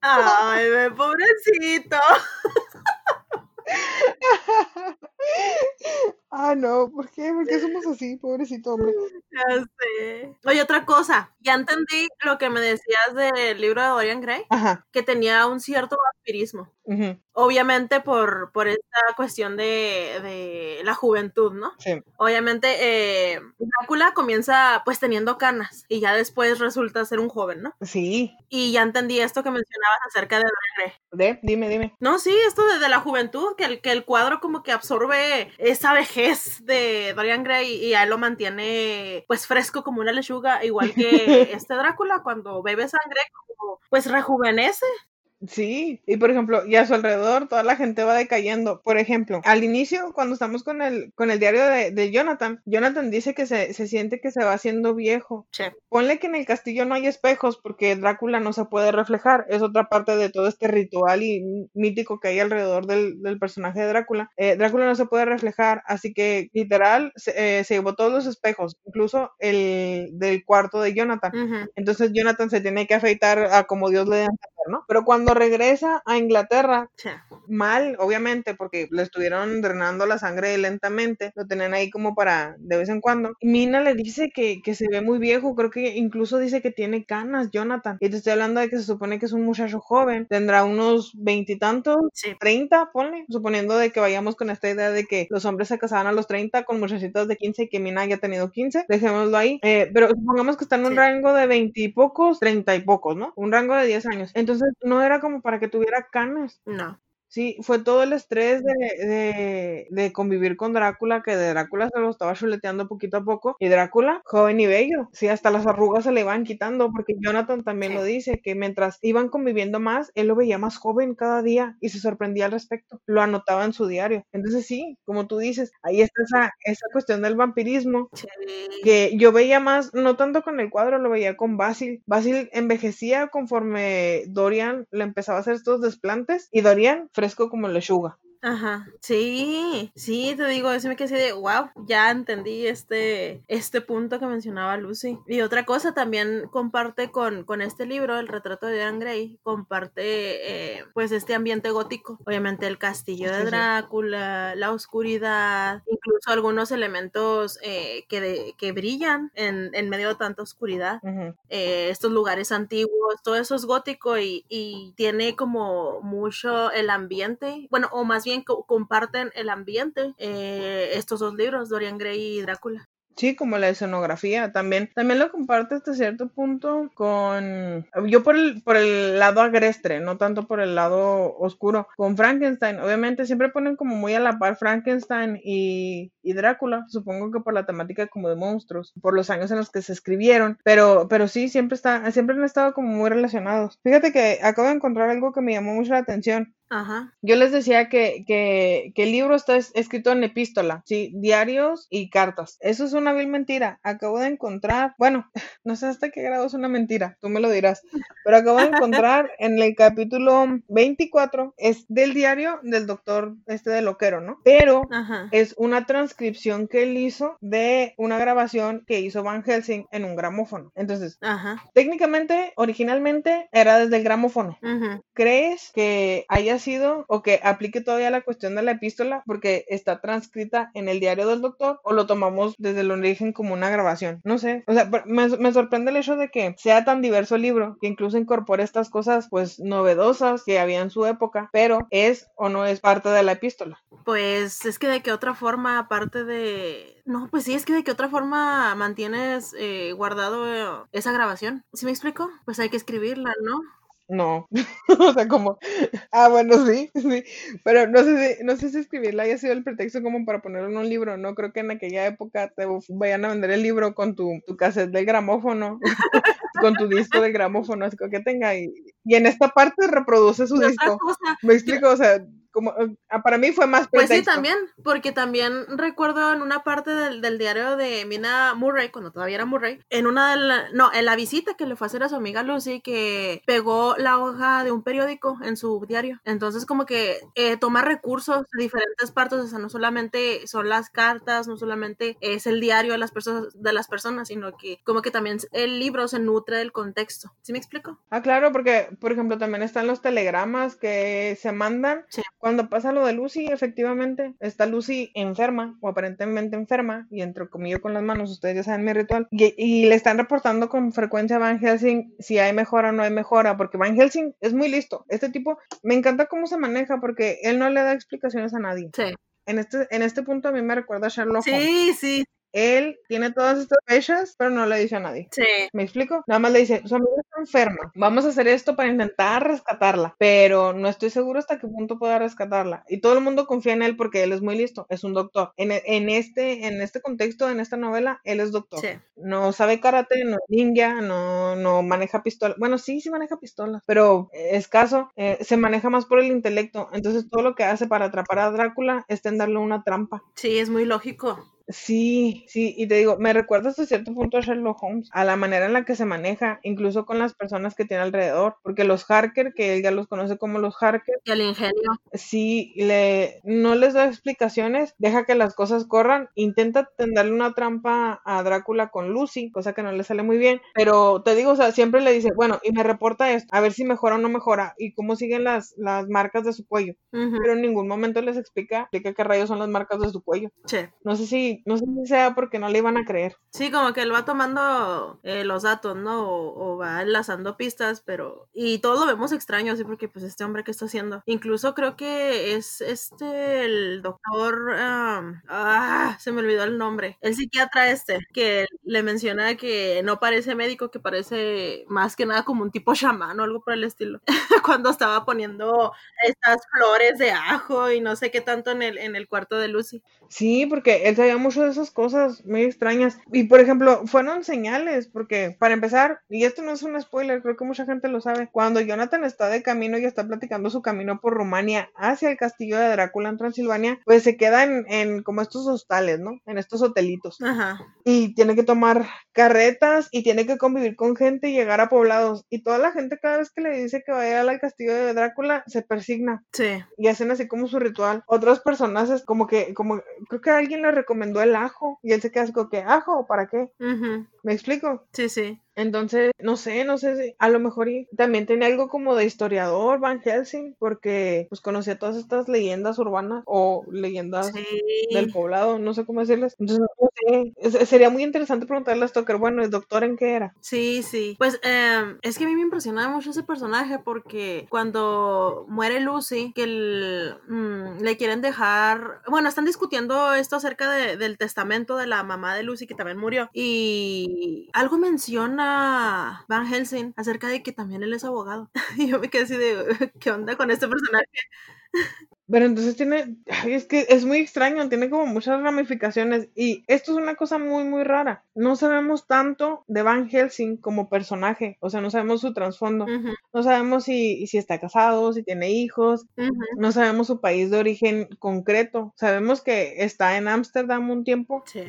Ay, ve, pobrecito. Ah, no, ¿por qué? ¿Por qué somos así, pobrecito hombre? Ya sé. Oye, otra cosa, ya entendí lo que me decías del libro de Dorian Gray, Ajá. que tenía un cierto vampirismo. Obviamente por, por esta cuestión de, de la juventud, ¿no? Sí. Obviamente eh, Drácula comienza pues teniendo canas y ya después resulta ser un joven, ¿no? Sí. Y ya entendí esto que mencionabas acerca de Dorian Gray. De, dime, dime. No, sí, esto de, de la juventud, que el, que el cuadro como que absorbe esa vejez de Dorian Gray y a él lo mantiene pues fresco como una lechuga, igual que este Drácula cuando bebe sangre, como, pues rejuvenece. Sí, y por ejemplo, y a su alrededor toda la gente va decayendo. Por ejemplo, al inicio, cuando estamos con el, con el diario de, de Jonathan, Jonathan dice que se, se siente que se va haciendo viejo. Che. Ponle que en el castillo no hay espejos porque Drácula no se puede reflejar. Es otra parte de todo este ritual y mítico que hay alrededor del, del personaje de Drácula. Eh, Drácula no se puede reflejar, así que literal se, eh, se llevó todos los espejos, incluso el del cuarto de Jonathan. Entonces Jonathan se tiene que afeitar a como Dios le dé ¿no? Pero cuando regresa a Inglaterra, mal, obviamente, porque le estuvieron drenando la sangre lentamente, lo tenían ahí como para de vez en cuando. Mina le dice que, que se ve muy viejo, creo que incluso dice que tiene canas, Jonathan. Y te estoy hablando de que se supone que es un muchacho joven, tendrá unos veintitantos, Sí. 30, ponle, suponiendo de que vayamos con esta idea de que los hombres se casaban a los 30 con muchachitas de 15 y que Mina haya tenido 15, dejémoslo ahí. Eh, pero supongamos que está en un Sí. rango de 20 y pocos, 30 y pocos, ¿no? Un rango de 10 años. Entonces no era como para que tuviera canas. No. Sí, fue todo el estrés de, de, de convivir con Drácula, que de Drácula se lo estaba chuleteando poquito a poco, y Drácula, joven y bello, sí, hasta las arrugas se le iban quitando, porque Jonathan también lo dice, que mientras iban conviviendo más, él lo veía más joven cada día y se sorprendía al respecto, lo anotaba en su diario. Entonces sí, como tú dices, ahí está esa, esa cuestión del vampirismo, que yo veía más, no tanto con el cuadro, lo veía con Basil. Basil envejecía conforme Dorian le empezaba a hacer estos desplantes y Dorian fresco como lechuga. Ajá, sí, sí, te digo, eso me quedé de, wow, ya entendí este, este punto que mencionaba Lucy. Y otra cosa, también comparte con, con este libro, el retrato de Dorian Gray, comparte eh, pues este ambiente gótico, obviamente el castillo de. Drácula, la oscuridad, incluso algunos elementos eh, que, de- que brillan en, en medio de tanta oscuridad Ujú. eh, estos lugares antiguos, todo eso es gótico y, y tiene como mucho el ambiente, bueno, o más bien co- comparten el ambiente eh, estos dos libros, Dorian Gray y Drácula. Sí, como la escenografía también. También lo comparte hasta cierto punto con... Yo por el, por el lado agreste, no tanto por el lado oscuro. Con Frankenstein, obviamente siempre ponen como muy a la par Frankenstein y, y Drácula. Supongo que por la temática como de monstruos, por los años en los que se escribieron. Pero, pero sí, siempre, está, siempre han estado como muy relacionados. Fíjate que acabo de encontrar algo que me llamó mucho la atención. Ajá, Yo les decía que, que, que el libro está es- escrito en epístola, sí, diarios y cartas. Eso es una vil mentira. Acabo de encontrar, bueno, no sé hasta qué grado es una mentira, tú me lo dirás, pero acabo de encontrar en el capítulo 24, es del diario del doctor este de Loquero, ¿no? Pero ajá, es una transcripción que él hizo de una grabación que hizo Van Helsing en un gramófono. Entonces, ajá, técnicamente, originalmente era desde el gramófono. ¿Crees que haya sido o que aplique todavía la cuestión de la epístola porque está transcrita en el diario del doctor o lo tomamos desde el origen como una grabación? No sé. O sea, me, me sorprende el hecho de que sea tan diverso el libro, que incluso incorpore estas cosas pues novedosas que había en su época, pero es o no es parte de la epístola. Pues es que de qué otra forma, aparte de... No, pues sí, es que de qué otra forma mantienes eh, guardado eh, esa grabación. ¿Sí me explico? Pues hay que escribirla, ¿no? No, o sea, como, ah, bueno, sí, sí, pero no sé si, no sé si escribirla haya sido el pretexto como para ponerlo en un libro, no creo que en aquella época te vayan a vender el libro con tu, tu cassette del gramófono, con tu disco del gramófono, así que tenga, y, y en esta parte reproduce su disco, cosa, me explico, o sea, como, ah, para mí fue más Pues pretexto. sí, también, porque también recuerdo en una parte del, del diario de Mina Murray, cuando todavía era Murray, en una de la, no, en la visita que le fue a hacer a su amiga Lucy, que pegó la hoja de un periódico en su diario. Entonces, como que eh, toma recursos de diferentes partes, o sea, no solamente son las cartas, no solamente es el diario de las personas, de las personas, sino que como que también el libro se nutre del contexto. ¿Sí me explico? Ah, claro, porque, por ejemplo, también están los telegramas que se mandan Sí. Cuando pasa lo de Lucy, efectivamente, está Lucy enferma o aparentemente enferma y entre comillas con las manos, ustedes ya saben mi ritual, y, le están reportando con frecuencia a Van Helsing si hay mejora o no hay mejora, porque Van Helsing es muy listo. Este tipo me encanta cómo se maneja porque él no le da explicaciones a nadie. Sí. En este, en este punto a mí me recuerda a Sherlock Holmes. Sí, sí, él tiene todas estas fechas, pero no le dice a nadie. Sí. ¿Me explico? Nada más le dice, su amiga está enferma, vamos a hacer esto para intentar rescatarla, pero no estoy seguro hasta qué punto pueda rescatarla. Y todo el mundo confía en él porque él es muy listo, es un doctor. En, en este, en este contexto, en esta novela, él es doctor. Sí. No sabe karate, no es ninja, no, no maneja pistola. Bueno, sí, sí maneja pistolas, pero escaso, eh, se maneja más por el intelecto. Entonces todo lo que hace para atrapar a Drácula es tenderle una trampa. Sí, es muy lógico. Sí, sí, y te digo, me recuerda hasta cierto punto a Sherlock Holmes, a la manera en la que se maneja, incluso con las personas que tiene alrededor, porque los Harker, que él ya los conoce como los Harker, y el ingenio, sí, le, no les da explicaciones, deja que las cosas corran, intenta tenderle una trampa a Drácula con Lucy, cosa que no le sale muy bien, pero te digo, o sea, siempre le dice, bueno, y me reporta esto, a ver si mejora o no mejora, y cómo siguen las, las marcas de su cuello, pero en ningún momento les explica, explica qué rayos son las marcas de su cuello. Sí. No sé si no sé si sea porque no le iban a creer. Sí, como que él va tomando eh, los datos, ¿no? O, va enlazando pistas, pero... Y todo lo vemos extraño, así porque pues este hombre que está haciendo. Incluso creo que es este, el doctor... ah, se me olvidó el nombre. El psiquiatra este, que le menciona que no parece médico, que parece más que nada como un tipo chamán o algo por el estilo. Cuando estaba poniendo estas flores de ajo y no sé qué tanto en el, en el cuarto de Lucy. Sí, porque él sabía mucho de esas cosas muy extrañas. Y por ejemplo, fueron señales, porque para empezar, y esto no es un spoiler, creo que mucha gente lo sabe, cuando Jonathan está de camino y está platicando su camino por Rumania hacia el castillo de Drácula en Transilvania, pues se queda en, como estos hostales, ¿no? En estos hotelitos. Ajá. Y tiene que tomar carretas y tiene que convivir con gente y llegar a poblados. Y toda la gente cada vez que le dice que va a ir al castillo de Drácula se persigna. Sí. Y hacen así como su ritual. Otras personas es como que, como, creo que alguien le recomendó el ajo y él se queda así como que, ¿ajo? ¿Para qué? ¿Me explico? Sí, sí. Entonces, no sé, no sé si a lo mejor también tiene algo como de historiador Van Helsing, porque pues conocía todas estas leyendas urbanas o leyendas del poblado, no sé cómo decirles. Entonces, no sé, sería muy interesante preguntarle a Stoker, bueno, ¿el doctor en qué era? Sí, sí. Pues em, es que a mí me impresionaba mucho ese personaje porque cuando muere Lucy, que mm, le quieren dejar, bueno, están discutiendo esto acerca del testamento de la mamá de Lucy que también murió y algo menciona Van Helsing acerca de que también él es abogado. Y yo me quedé así de, ¿qué onda con este personaje? Pero entonces tiene, es que es muy extraño, tiene como muchas ramificaciones y esto es una cosa muy, muy rara. No sabemos tanto de Van Helsing como personaje, o sea, no sabemos su trasfondo, no sabemos si, si está casado, si tiene hijos, no sabemos su país de origen concreto. Sabemos que está en Ámsterdam un tiempo, sí.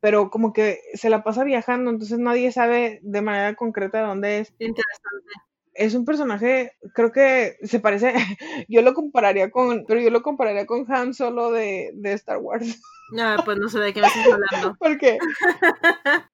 pero como que se la pasa viajando, entonces nadie sabe de manera concreta de dónde es. Interesante es un personaje, creo que se parece, yo lo compararía con, pero yo lo compararía con Han Solo de, de Star Wars. Ah, pues no sé de qué me estás hablando. ¿Por qué?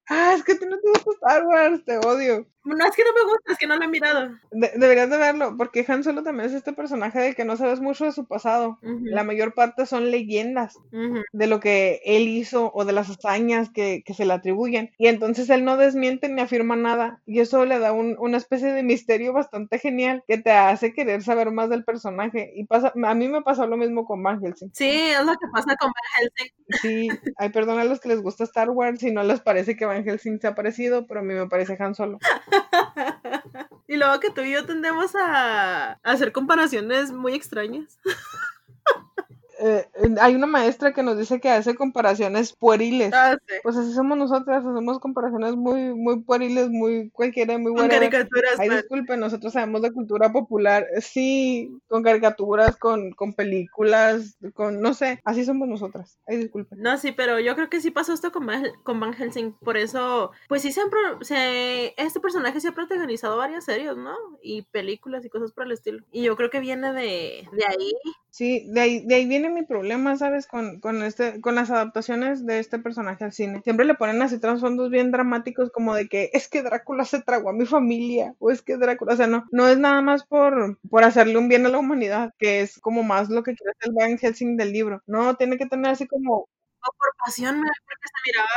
ah, es que a ti no te gusta Star Wars, te odio. No, es que no me gusta, es que no lo he mirado. deberías de verlo, porque Han Solo también es este personaje del que no sabes mucho de su pasado. La mayor parte son leyendas de lo que él hizo o de las hazañas que, que, se le atribuyen. Y entonces él no desmiente ni afirma nada. Y eso le da un, una especie de misterio bastante genial que te hace querer saber más del personaje. Y pasa, a mí me pasó lo mismo con Van Helsing. Sí, es lo que pasa con Van Helsing. Sí, hay perdón a los que les gusta Star Wars si no les parece que Van Helsing se ha parecido, pero a mí me parece Han Solo. y luego que tú y yo tendemos a hacer comparaciones muy extrañas. Eh, hay una maestra que nos dice que hace comparaciones pueriles. Ah, pues así somos nosotras, hacemos comparaciones muy, muy pueriles, muy cualquiera, muy buenas. Con caricaturas. Ay, disculpen, nosotros sabemos de cultura popular, sí, con caricaturas, con, con películas, con, no sé, así somos nosotras. Ay, disculpen. No, sí, pero yo creo que sí pasó esto con, con Van Helsing, por eso, pues sí, siempre, se, este personaje se ha protagonizado varias series, ¿no? Y películas y cosas por el estilo. Y yo creo que viene de, de ahí. Sí, de ahí, de ahí viene mi problema, ¿sabes? Con, con, este, con las adaptaciones de este personaje al cine. Siempre le ponen así trasfondos bien dramáticos como de que es que Drácula se tragó a mi familia o es que Drácula, o sea, no, no es nada más por, por hacerle un bien a la humanidad, que es como más lo que quiere hacer el Van Helsing del libro. No, tiene que tener así como por pasión, porque se miraba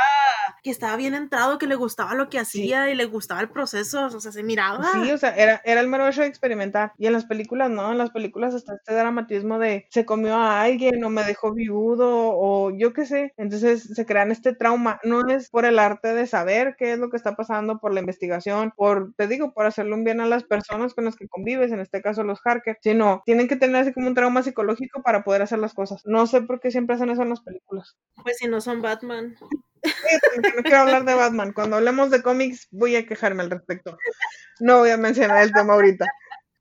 que estaba bien entrado, que le gustaba lo que hacía y le gustaba el proceso, o sea, se miraba. Sí, o sea, era, era el mero hecho de experimentar. Y en las películas, no, en las películas está este dramatismo de se comió a alguien o me dejó viudo o yo qué sé. Entonces se crean este trauma. No es por el arte de saber qué es lo que está pasando, por la investigación, por, te digo, por hacerle un bien a las personas con las que convives, en este caso los Harker, sino tienen que tener así como un trauma psicológico para poder hacer las cosas. No sé por qué siempre hacen eso en las películas. Pues si no son Batman. no quiero hablar de Batman. Cuando hablemos de cómics voy a quejarme al respecto. No voy a mencionar el tema ahorita.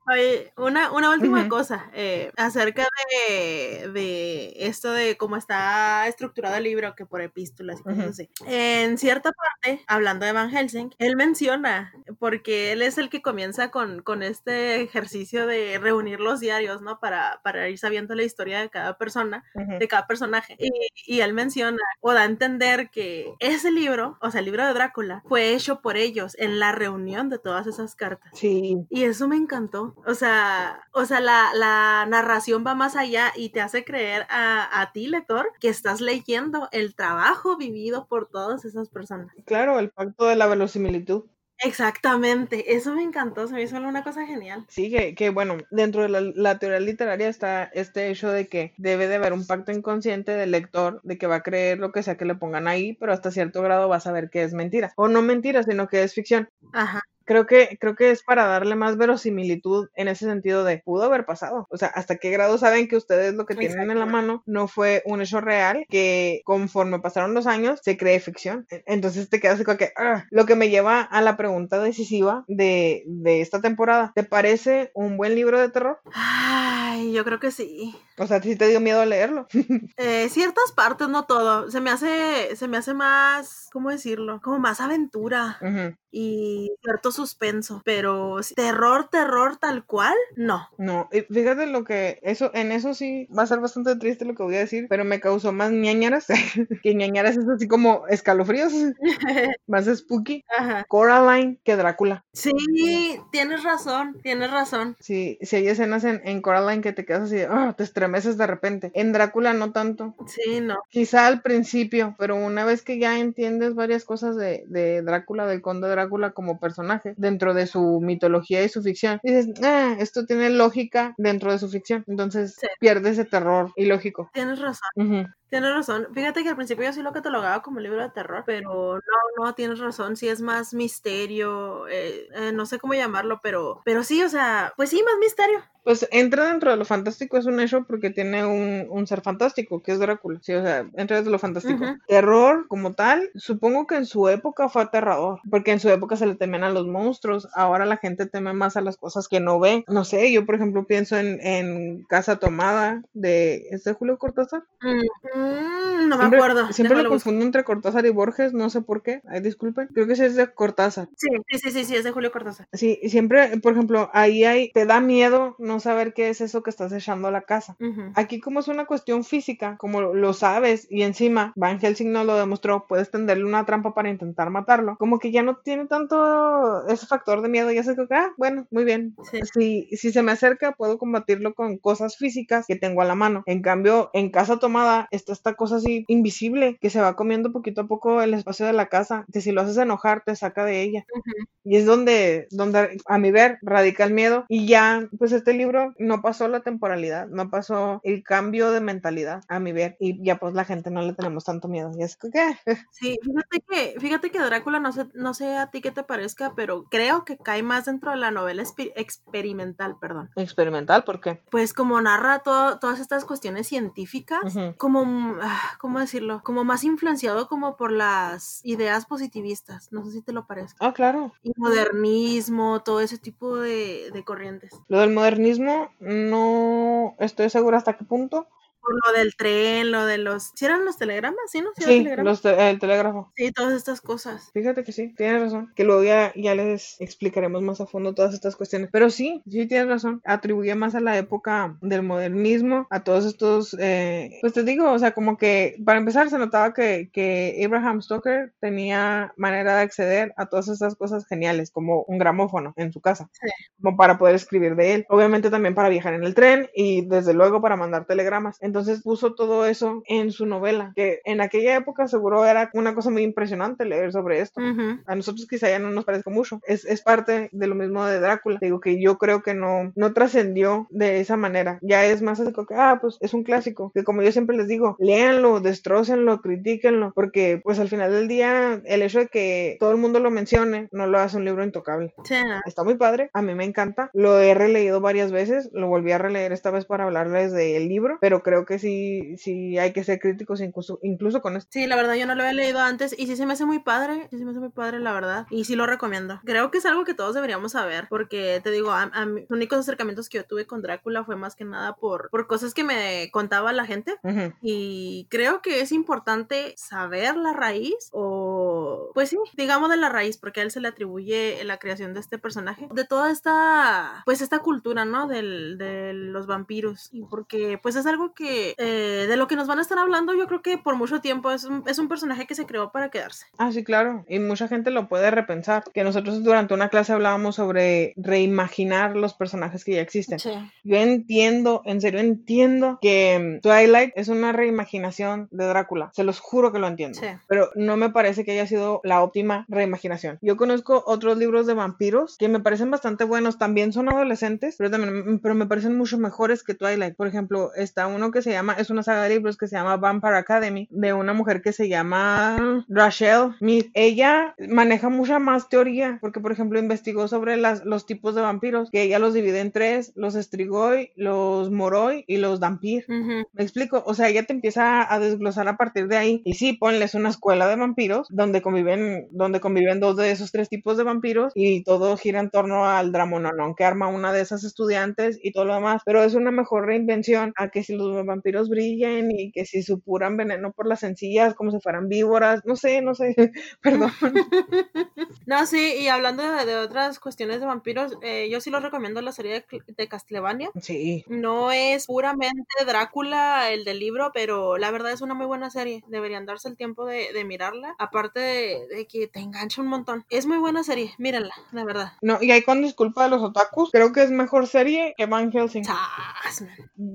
Oye, una, una última cosa eh, acerca de, de, esto de cómo está estructurado el libro, que por epístolas y cosas así. En cierta parte, hablando de Van Helsing, él menciona, porque él es el que comienza con, con este ejercicio de reunir los diarios, ¿no? Para, para ir sabiendo la historia de cada persona, de cada personaje. Y, y, él menciona, o da a entender que ese libro, o sea, el libro de Drácula, fue hecho por ellos en la reunión de todas esas cartas. Sí. Y eso me encantó. O sea, o sea, la, la narración va más allá y te hace creer a, a, ti, lector, que estás leyendo el trabajo vivido por todas esas personas. Claro, el pacto de la verosimilitud. Exactamente, eso me encantó, se me hizo una cosa genial. Sí, que, que bueno, dentro de la, la, teoría literaria está este hecho de que debe de haber un pacto inconsciente del lector, de que va a creer lo que sea que le pongan ahí, pero hasta cierto grado va a saber que es mentira. O no mentira, sino que es ficción. Ajá creo que, creo que es para darle más verosimilitud en ese sentido de pudo haber pasado. O sea, hasta qué grado saben que ustedes lo que tienen en la mano no fue un hecho real que conforme pasaron los años se cree ficción. Entonces te quedas como que, ah, lo que me lleva a la pregunta decisiva de, de esta temporada. ¿Te parece un buen libro de terror? Ay, yo creo que sí. O sea, sí te dio miedo leerlo. eh, ciertas partes, no todo. Se me hace, se me hace más, ¿cómo decirlo? Como más aventura. Uh -huh. Y cierto suspenso. Pero terror, terror tal cual, no. No, y fíjate lo que, eso, en eso sí va a ser bastante triste lo que voy a decir, pero me causó más ñañaras. que ñañaras es así como escalofríos. más spooky. Ajá. Coraline que Drácula. Sí, tienes razón, tienes razón. Sí, si hay escenas en, en Coraline que te quedas así, oh, te estremeces de repente. En Drácula no tanto. Sí, no. Quizá al principio, pero una vez que ya entiendes varias cosas de, de Drácula, del conde Drácula como personaje, dentro de su mitología y su ficción, dices, ah, esto tiene lógica dentro de su ficción. Entonces sí. pierde ese terror ilógico. Tienes razón. Uh -huh. Tienes razón. Fíjate que al principio yo sí lo catalogaba como libro de terror, pero no, no, tienes razón. Sí es más misterio, eh, eh, no sé cómo llamarlo, pero, pero sí, o sea, pues sí, más misterio. Pues entra dentro de lo fantástico, es un hecho porque tiene un, un ser fantástico, que es Drácula. Sí, o sea, entra dentro de lo fantástico. Uh -huh. Terror, como tal, supongo que en su época fue aterrador, porque en su época se le temían a los monstruos. Ahora la gente teme más a las cosas que no ve. No sé, yo por ejemplo pienso en, en Casa Tomada de. ¿Es de Julio Cortázar? Mm. Mm, no me siempre, acuerdo. Siempre lo confundo entre Cortázar y Borges, no sé por qué. Ay, disculpen. Creo que sí es de Cortázar. Sí, sí, sí, sí, es de Julio Cortázar. Sí, siempre, por ejemplo, ahí hay, te da miedo no saber qué es eso que estás echando a la casa. Uh -huh. Aquí como es una cuestión física, como lo sabes y encima Van Helsing no lo demostró, puedes tenderle una trampa para intentar matarlo. Como que ya no tiene tanto ese factor de miedo, ya sé que, ah, bueno, muy bien. Sí. Si, si se me acerca, puedo combatirlo con cosas físicas que tengo a la mano. En cambio, en casa tomada está esta cosa así invisible que se va comiendo poquito a poco el espacio de la casa, que si lo haces enojar te saca de ella. Uh -huh. Y es donde, donde a mi ver radica el miedo. Y ya, pues este libro no pasó la temporalidad, no pasó el cambio de mentalidad a mi ver. Y ya pues la gente no le tenemos tanto miedo. Y es que, ¿qué? Sí, fíjate que, fíjate que Drácula, no sé, no sé a ti qué te parezca, pero creo que cae más dentro de la novela experimental, perdón. ¿Experimental? ¿Por qué? Pues como narra todo, todas estas cuestiones científicas, uh -huh. como, ¿cómo decirlo? Como más influenciado como por las ideas positivistas. No sé si te lo parezca. Ah, claro. Y modernismo, todo ese tipo de, de corrientes. Lo del modernismo, no estoy segura hasta qué punto. Por lo del tren, lo de los... ¿Sí eran los telegramas? Sí, ¿no? Sí, los el telégrafo. Sí, todas estas cosas. Fíjate que sí, tienes razón. Que luego ya, ya les explicaremos más a fondo todas estas cuestiones. Pero sí, sí tienes razón. Atribuye más a la época del modernismo, a todos estos... Eh, pues te digo, o sea, como que para empezar se notaba que, que Abraham Stoker tenía manera de acceder a todas estas cosas geniales, como un gramófono en su casa, como para poder escribir de él. Obviamente también para viajar en el tren y desde luego para mandar telegramas. Entonces puso todo eso en su novela, que en aquella época seguro era una cosa muy impresionante leer sobre esto. A nosotros quizá ya no nos parezca mucho. Es, es parte de lo mismo de Drácula. Digo que yo creo que no, no trascendió de esa manera. Ya es más así que, ah, pues es un clásico. Que como yo siempre les digo, léanlo, destrócenlo, critíquenlo, porque pues al final del día el hecho de que todo el mundo lo mencione no lo hace un libro intocable. Está muy padre, a mí me encanta. Lo he releído varias veces, lo volví a releer esta vez para hablarles del libro, pero creo que sí, sí hay que ser críticos incluso, incluso con esto. Sí, la verdad yo no lo he leído antes y sí se me hace muy padre, sí se me hace muy padre la verdad y sí lo recomiendo. Creo que es algo que todos deberíamos saber porque te digo, a, los únicos acercamientos que yo tuve con Drácula fue más que nada por, por cosas que me contaba la gente y creo que es importante saber la raíz o pues sí, digamos de la raíz porque a él se le atribuye la creación de este personaje, de toda esta pues esta cultura, ¿no? Del, de los vampiros y porque pues es algo que eh, de lo que nos van a estar hablando yo creo que por mucho tiempo es un, es un personaje que se creó para quedarse. Ah, sí, claro, y mucha gente lo puede repensar, que nosotros durante una clase hablábamos sobre reimaginar los personajes que ya existen. Yo entiendo, en serio entiendo que Twilight es una reimaginación de Drácula, se los juro que lo entiendo, pero no me parece que haya sido la óptima reimaginación. Yo conozco otros libros de vampiros que me parecen bastante buenos, también son adolescentes, pero también pero me parecen mucho mejores que Twilight. Por ejemplo, está uno que se llama, es una saga de libros que se llama Vampire Academy, de una mujer que se llama Rachel Smith. Ella maneja mucha más teoría, porque por ejemplo investigó sobre las, los tipos de vampiros, que ella los divide en tres, los Strigoi, los Moroi y los Dampir. Me explico, o sea, ella te empieza a desglosar a partir de ahí. Y sí, ponles una escuela de vampiros donde conviven, donde conviven dos de esos tres tipos de vampiros y todo gira en torno al Dramononón que arma una de esas estudiantes y todo lo demás. Pero es una mejor reinvención a que si los vampiros brillen y que si supuran veneno por las sencillas como si fueran víboras. No sé, no sé, perdón. no, sí, y hablando de, otras cuestiones de vampiros, eh, yo sí lo recomiendo la serie de, de Castlevania. Sí. No es puramente Drácula el del libro, pero la verdad es una muy buena serie. Deberían darse el tiempo de, mirarla. Aparte de, que te engancha un montón. Es muy buena serie, mírenla, la verdad. No, y ahí con disculpa de los otakus, creo que es mejor serie que Van Helsing.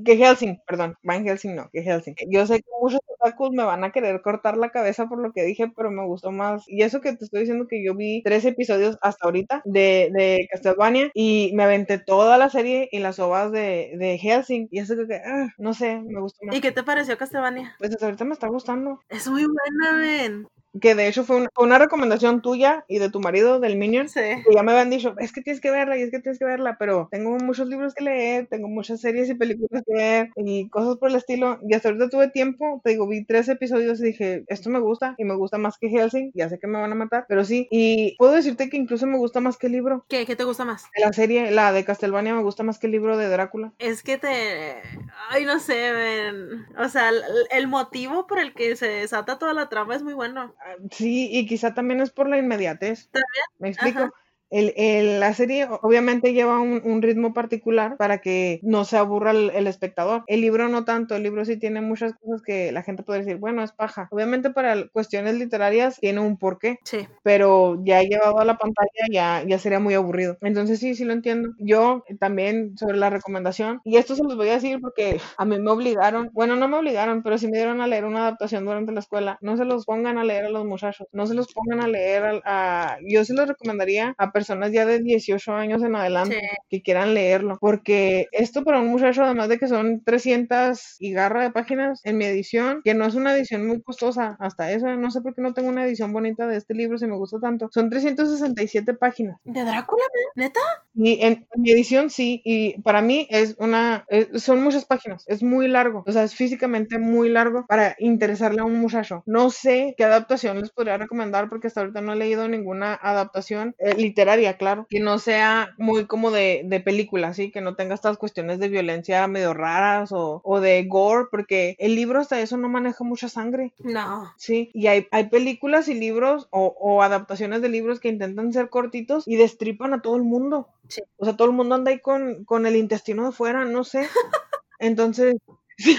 que Helsing, perdón. Van Helsing no, que Helsing. Yo sé que muchos otakus me van a querer cortar la cabeza por lo que dije, pero me gustó más. Y eso que te estoy diciendo que yo vi tres episodios hasta ahorita de, de Castlevania y me aventé toda la serie y las ovas de, de Helsing. Y eso que, ah, no sé, me gustó más. ¿Y qué te pareció Castlevania? Pues hasta ahorita me está gustando. Es muy buena, ven que de hecho fue una, recomendación tuya y de tu marido, del Minion, sí. que ya me habían dicho, es que tienes que verla y es que tienes que verla, pero tengo muchos libros que leer, tengo muchas series y películas que ver y cosas por el estilo, y hasta ahorita tuve tiempo, te digo, vi tres episodios y dije, esto me gusta y me gusta más que Helsing, ya sé que me van a matar, pero sí, y puedo decirte que incluso me gusta más que el libro. ¿Qué? ¿Qué te gusta más? La serie, la de Castlevania, me gusta más que el libro de Drácula. Es que te... Ay, no sé, ven. o sea, el, el motivo por el que se desata toda la trama es muy bueno. Ah, sí, y quizá también es por la inmediatez. ¿Me explico? El, la serie obviamente lleva un, ritmo particular para que no se aburra el, espectador. El libro no tanto, el libro sí tiene muchas cosas que la gente puede decir, bueno, es paja. Obviamente para cuestiones literarias tiene un porqué, sí. pero ya llevado a la pantalla ya, ya sería muy aburrido. Entonces sí, sí lo entiendo. Yo también sobre la recomendación, y esto se los voy a decir porque a mí me obligaron, bueno, no me obligaron, pero sí me dieron a leer una adaptación durante la escuela. No se los pongan a leer a los muchachos, no se los pongan a leer a... yo sí los recomendaría a personas ya de 18 años en adelante que quieran leerlo, porque esto para un muchacho, además de que son 300 y garra de páginas en mi edición, que no es una edición muy costosa, hasta eso, no sé por qué no tengo una edición bonita de este libro si me gusta tanto, son 367 páginas. ¿De Drácula, neta? Y en, mi edición sí, y para mí es una, son muchas páginas, es muy largo, o sea, es físicamente muy largo para interesarle a un muchacho. No sé qué adaptación les podría recomendar porque hasta ahorita no he leído ninguna adaptación eh, literal literaria, claro, que no sea muy como de, de película, ¿sí? Que no tenga estas cuestiones de violencia medio raras o, o de gore, porque el libro hasta eso no maneja mucha sangre. No. Sí, y hay, hay películas y libros o, o adaptaciones de libros que intentan ser cortitos y destripan a todo el mundo. Sí. O sea, todo el mundo anda ahí con, con el intestino de fuera, no sé. Entonces, sí,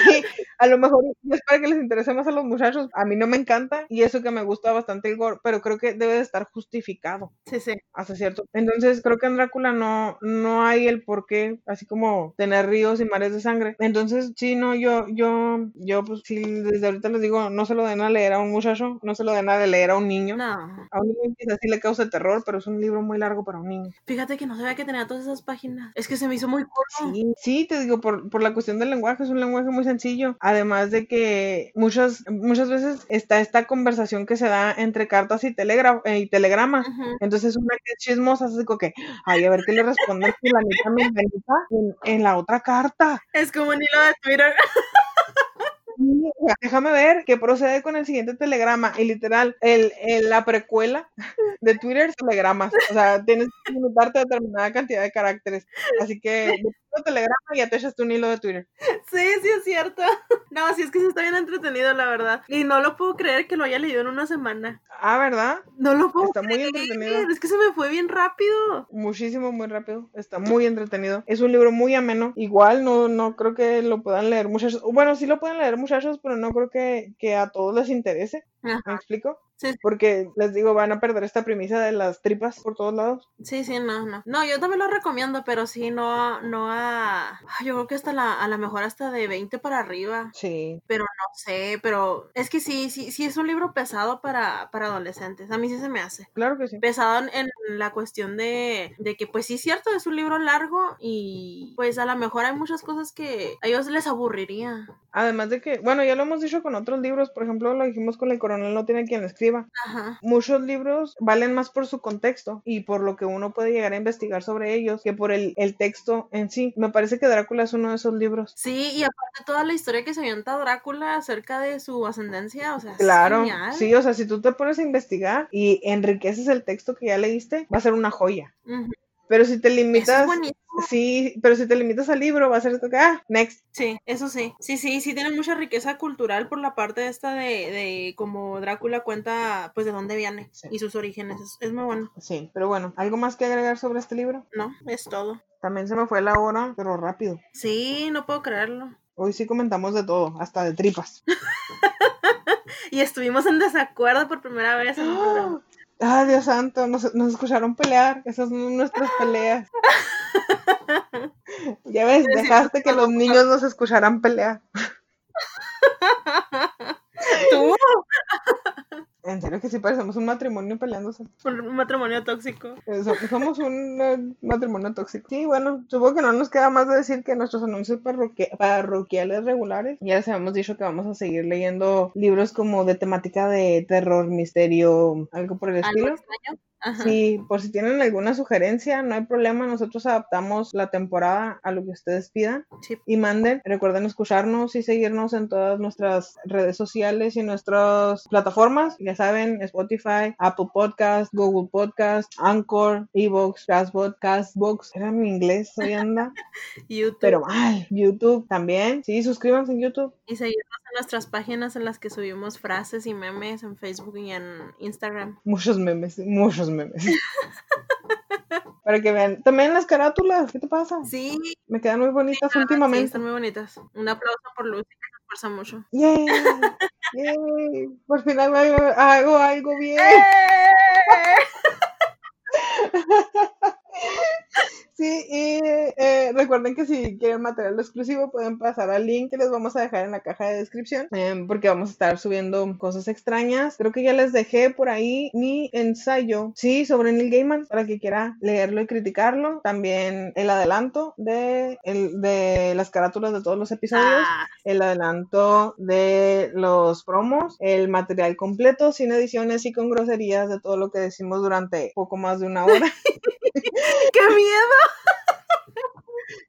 a lo mejor es para que les interese más a los muchachos. A mí no me encanta y eso que me gusta bastante el gore, pero creo que debe de estar justificado Sí, sí. hasta cierto. Entonces, creo que en Drácula no, no hay el por qué, así como tener ríos y mares de sangre. Entonces, sí, no, yo, yo, yo, pues sí, desde ahorita les digo, no se lo den a leer a un muchacho, no se lo den a leer a un niño. No. A un niño quizás sí le causa terror, pero es un libro muy largo para un niño. Fíjate que no sabía que tenía todas esas páginas. Es que se me hizo muy corto. Sí, sí, te digo, por, por la cuestión del lenguaje, es un lenguaje muy sencillo. Además de que muchas, muchas veces está esta conversación que se da entre cartas y, telegra eh, y telegramas. Ujú. Entonces una que es chismosa, así como que, ay, a ver qué le responde fulanita menganita en, en la otra carta. Es como un hilo de Twitter. Déjame ver qué procede con el siguiente telegrama. Y literal, el, el- la precuela de Twitter es telegramas. O sea, tienes que limitarte a determinada cantidad de caracteres. Así que telegrama echas un hilo de Twitter. Sí, sí es cierto. No, sí es que sí está bien entretenido, la verdad. Y no lo puedo creer que lo haya leído en una semana. Ah, ¿verdad? No lo puedo Está muy creer. entretenido. Es que se me fue bien rápido. Muchísimo, muy rápido. Está muy entretenido. Es un libro muy ameno. Igual no, no creo que lo puedan leer muchachos. Bueno, sí lo pueden leer muchachos, pero no creo que, que a todos les interese. ¿Me explico? Sí, sí. Porque les digo, van a perder esta premisa de las tripas por todos lados. Sí, sí, no, no. No, yo también lo recomiendo, pero sí, no, no a... Yo creo que hasta la, a lo mejor hasta de 20 para arriba. Sí. Pero no sé, pero es que sí, sí, sí es un libro pesado para, para adolescentes. A mí sí se me hace. Claro que sí. Pesado en, la cuestión de, de que pues sí es cierto, es un libro largo y pues a lo mejor hay muchas cosas que a ellos les aburriría. Además de que, bueno, ya lo hemos dicho con otros libros, por ejemplo, lo dijimos con El coronel no tiene quien escriba. Ajá. Muchos libros valen más por su contexto y por lo que uno puede llegar a investigar sobre ellos que por el, el texto en sí. Me parece que Drácula es uno de esos libros. Sí, y aparte toda la historia que se avienta Drácula acerca de su ascendencia, o sea, Claro, genial. sí, o sea, si tú te pones a investigar y enriqueces el texto que ya leíste, va a ser una joya. Pero si te es limitas, buenísimo. sí, pero si te limitas al libro, va a ser ah, next. Sí, eso sí. Sí, sí, sí tiene mucha riqueza cultural por la parte esta de, de como Drácula cuenta pues de dónde viene Sí. y sus orígenes. Es, es muy bueno. Sí, pero bueno, ¿algo más que agregar sobre este libro? No, es todo. También se me fue la hora, pero rápido. Sí, no puedo creerlo. Hoy sí comentamos de todo, hasta de tripas. Y estuvimos en desacuerdo por primera vez en programa. Ah, Dios santo, nos, nos escucharon pelear. Esas son nuestras peleas. Ya ves, dejaste que los niños nos escucharan pelear. Tú, En serio que sí parecemos un matrimonio peleándose. un matrimonio tóxico. So- Somos un eh, matrimonio tóxico. Sí, bueno, supongo que no nos queda más de decir que nuestros anuncios parroquia- parroquiales regulares. Ya les habíamos dicho que vamos a seguir leyendo libros como de temática de terror, misterio, algo por el Algo estilo. extraño. Ajá. Sí, por si tienen alguna sugerencia, no hay problema. Nosotros adaptamos la temporada a lo que ustedes pidan Sí. y manden. Recuerden escucharnos y seguirnos en todas nuestras redes sociales y nuestras plataformas. Ya saben, Spotify, Apple Podcast, Google Podcast, Anchor, Evox, Castbot, Castbox. Era mi inglés, hoy anda. YouTube. Pero mal. YouTube también. Sí, suscríbanse en YouTube. Y seguirnos en nuestras páginas en las que subimos frases y memes en Facebook y en Instagram. Muchos memes, muchos memes. Para que vean. También las carátulas, ¿qué te pasa? Sí, Me quedan muy bonitas sí, últimamente. están muy bonitas. Un aplauso por Lucy, que se esfuerza mucho. ¡Yay! ¡Yay! Por fin hago, hago algo bien. Sí, y eh, recuerden que si quieren material exclusivo pueden pasar al link que les vamos a dejar en la caja de descripción em, porque vamos a estar subiendo cosas extrañas. Creo que ya les dejé por ahí mi ensayo, sí, sobre Neil Gaiman para que quiera leerlo y criticarlo. También el adelanto de, el, de las carátulas de todos los episodios Ah, el adelanto de los promos, el material completo, sin ediciones y con groserías de todo lo que decimos durante poco más de una hora. ¡Qué miedo!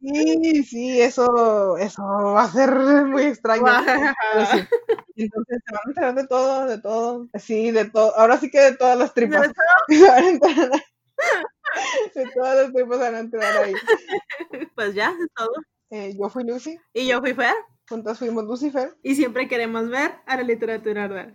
Y sí, eso, eso va a ser muy extraño. pero sí. Entonces se van a enterar de todo, de todo, sí, de todo. Ahora sí que de todas las tripas. Se enterar De todos los tiempos van a entrar ahí. Pues ya, es todo. Eh, yo fui Lucy. Y yo fui Fer. Juntos fuimos Lucifer. Y siempre queremos ver a la literatura verdad.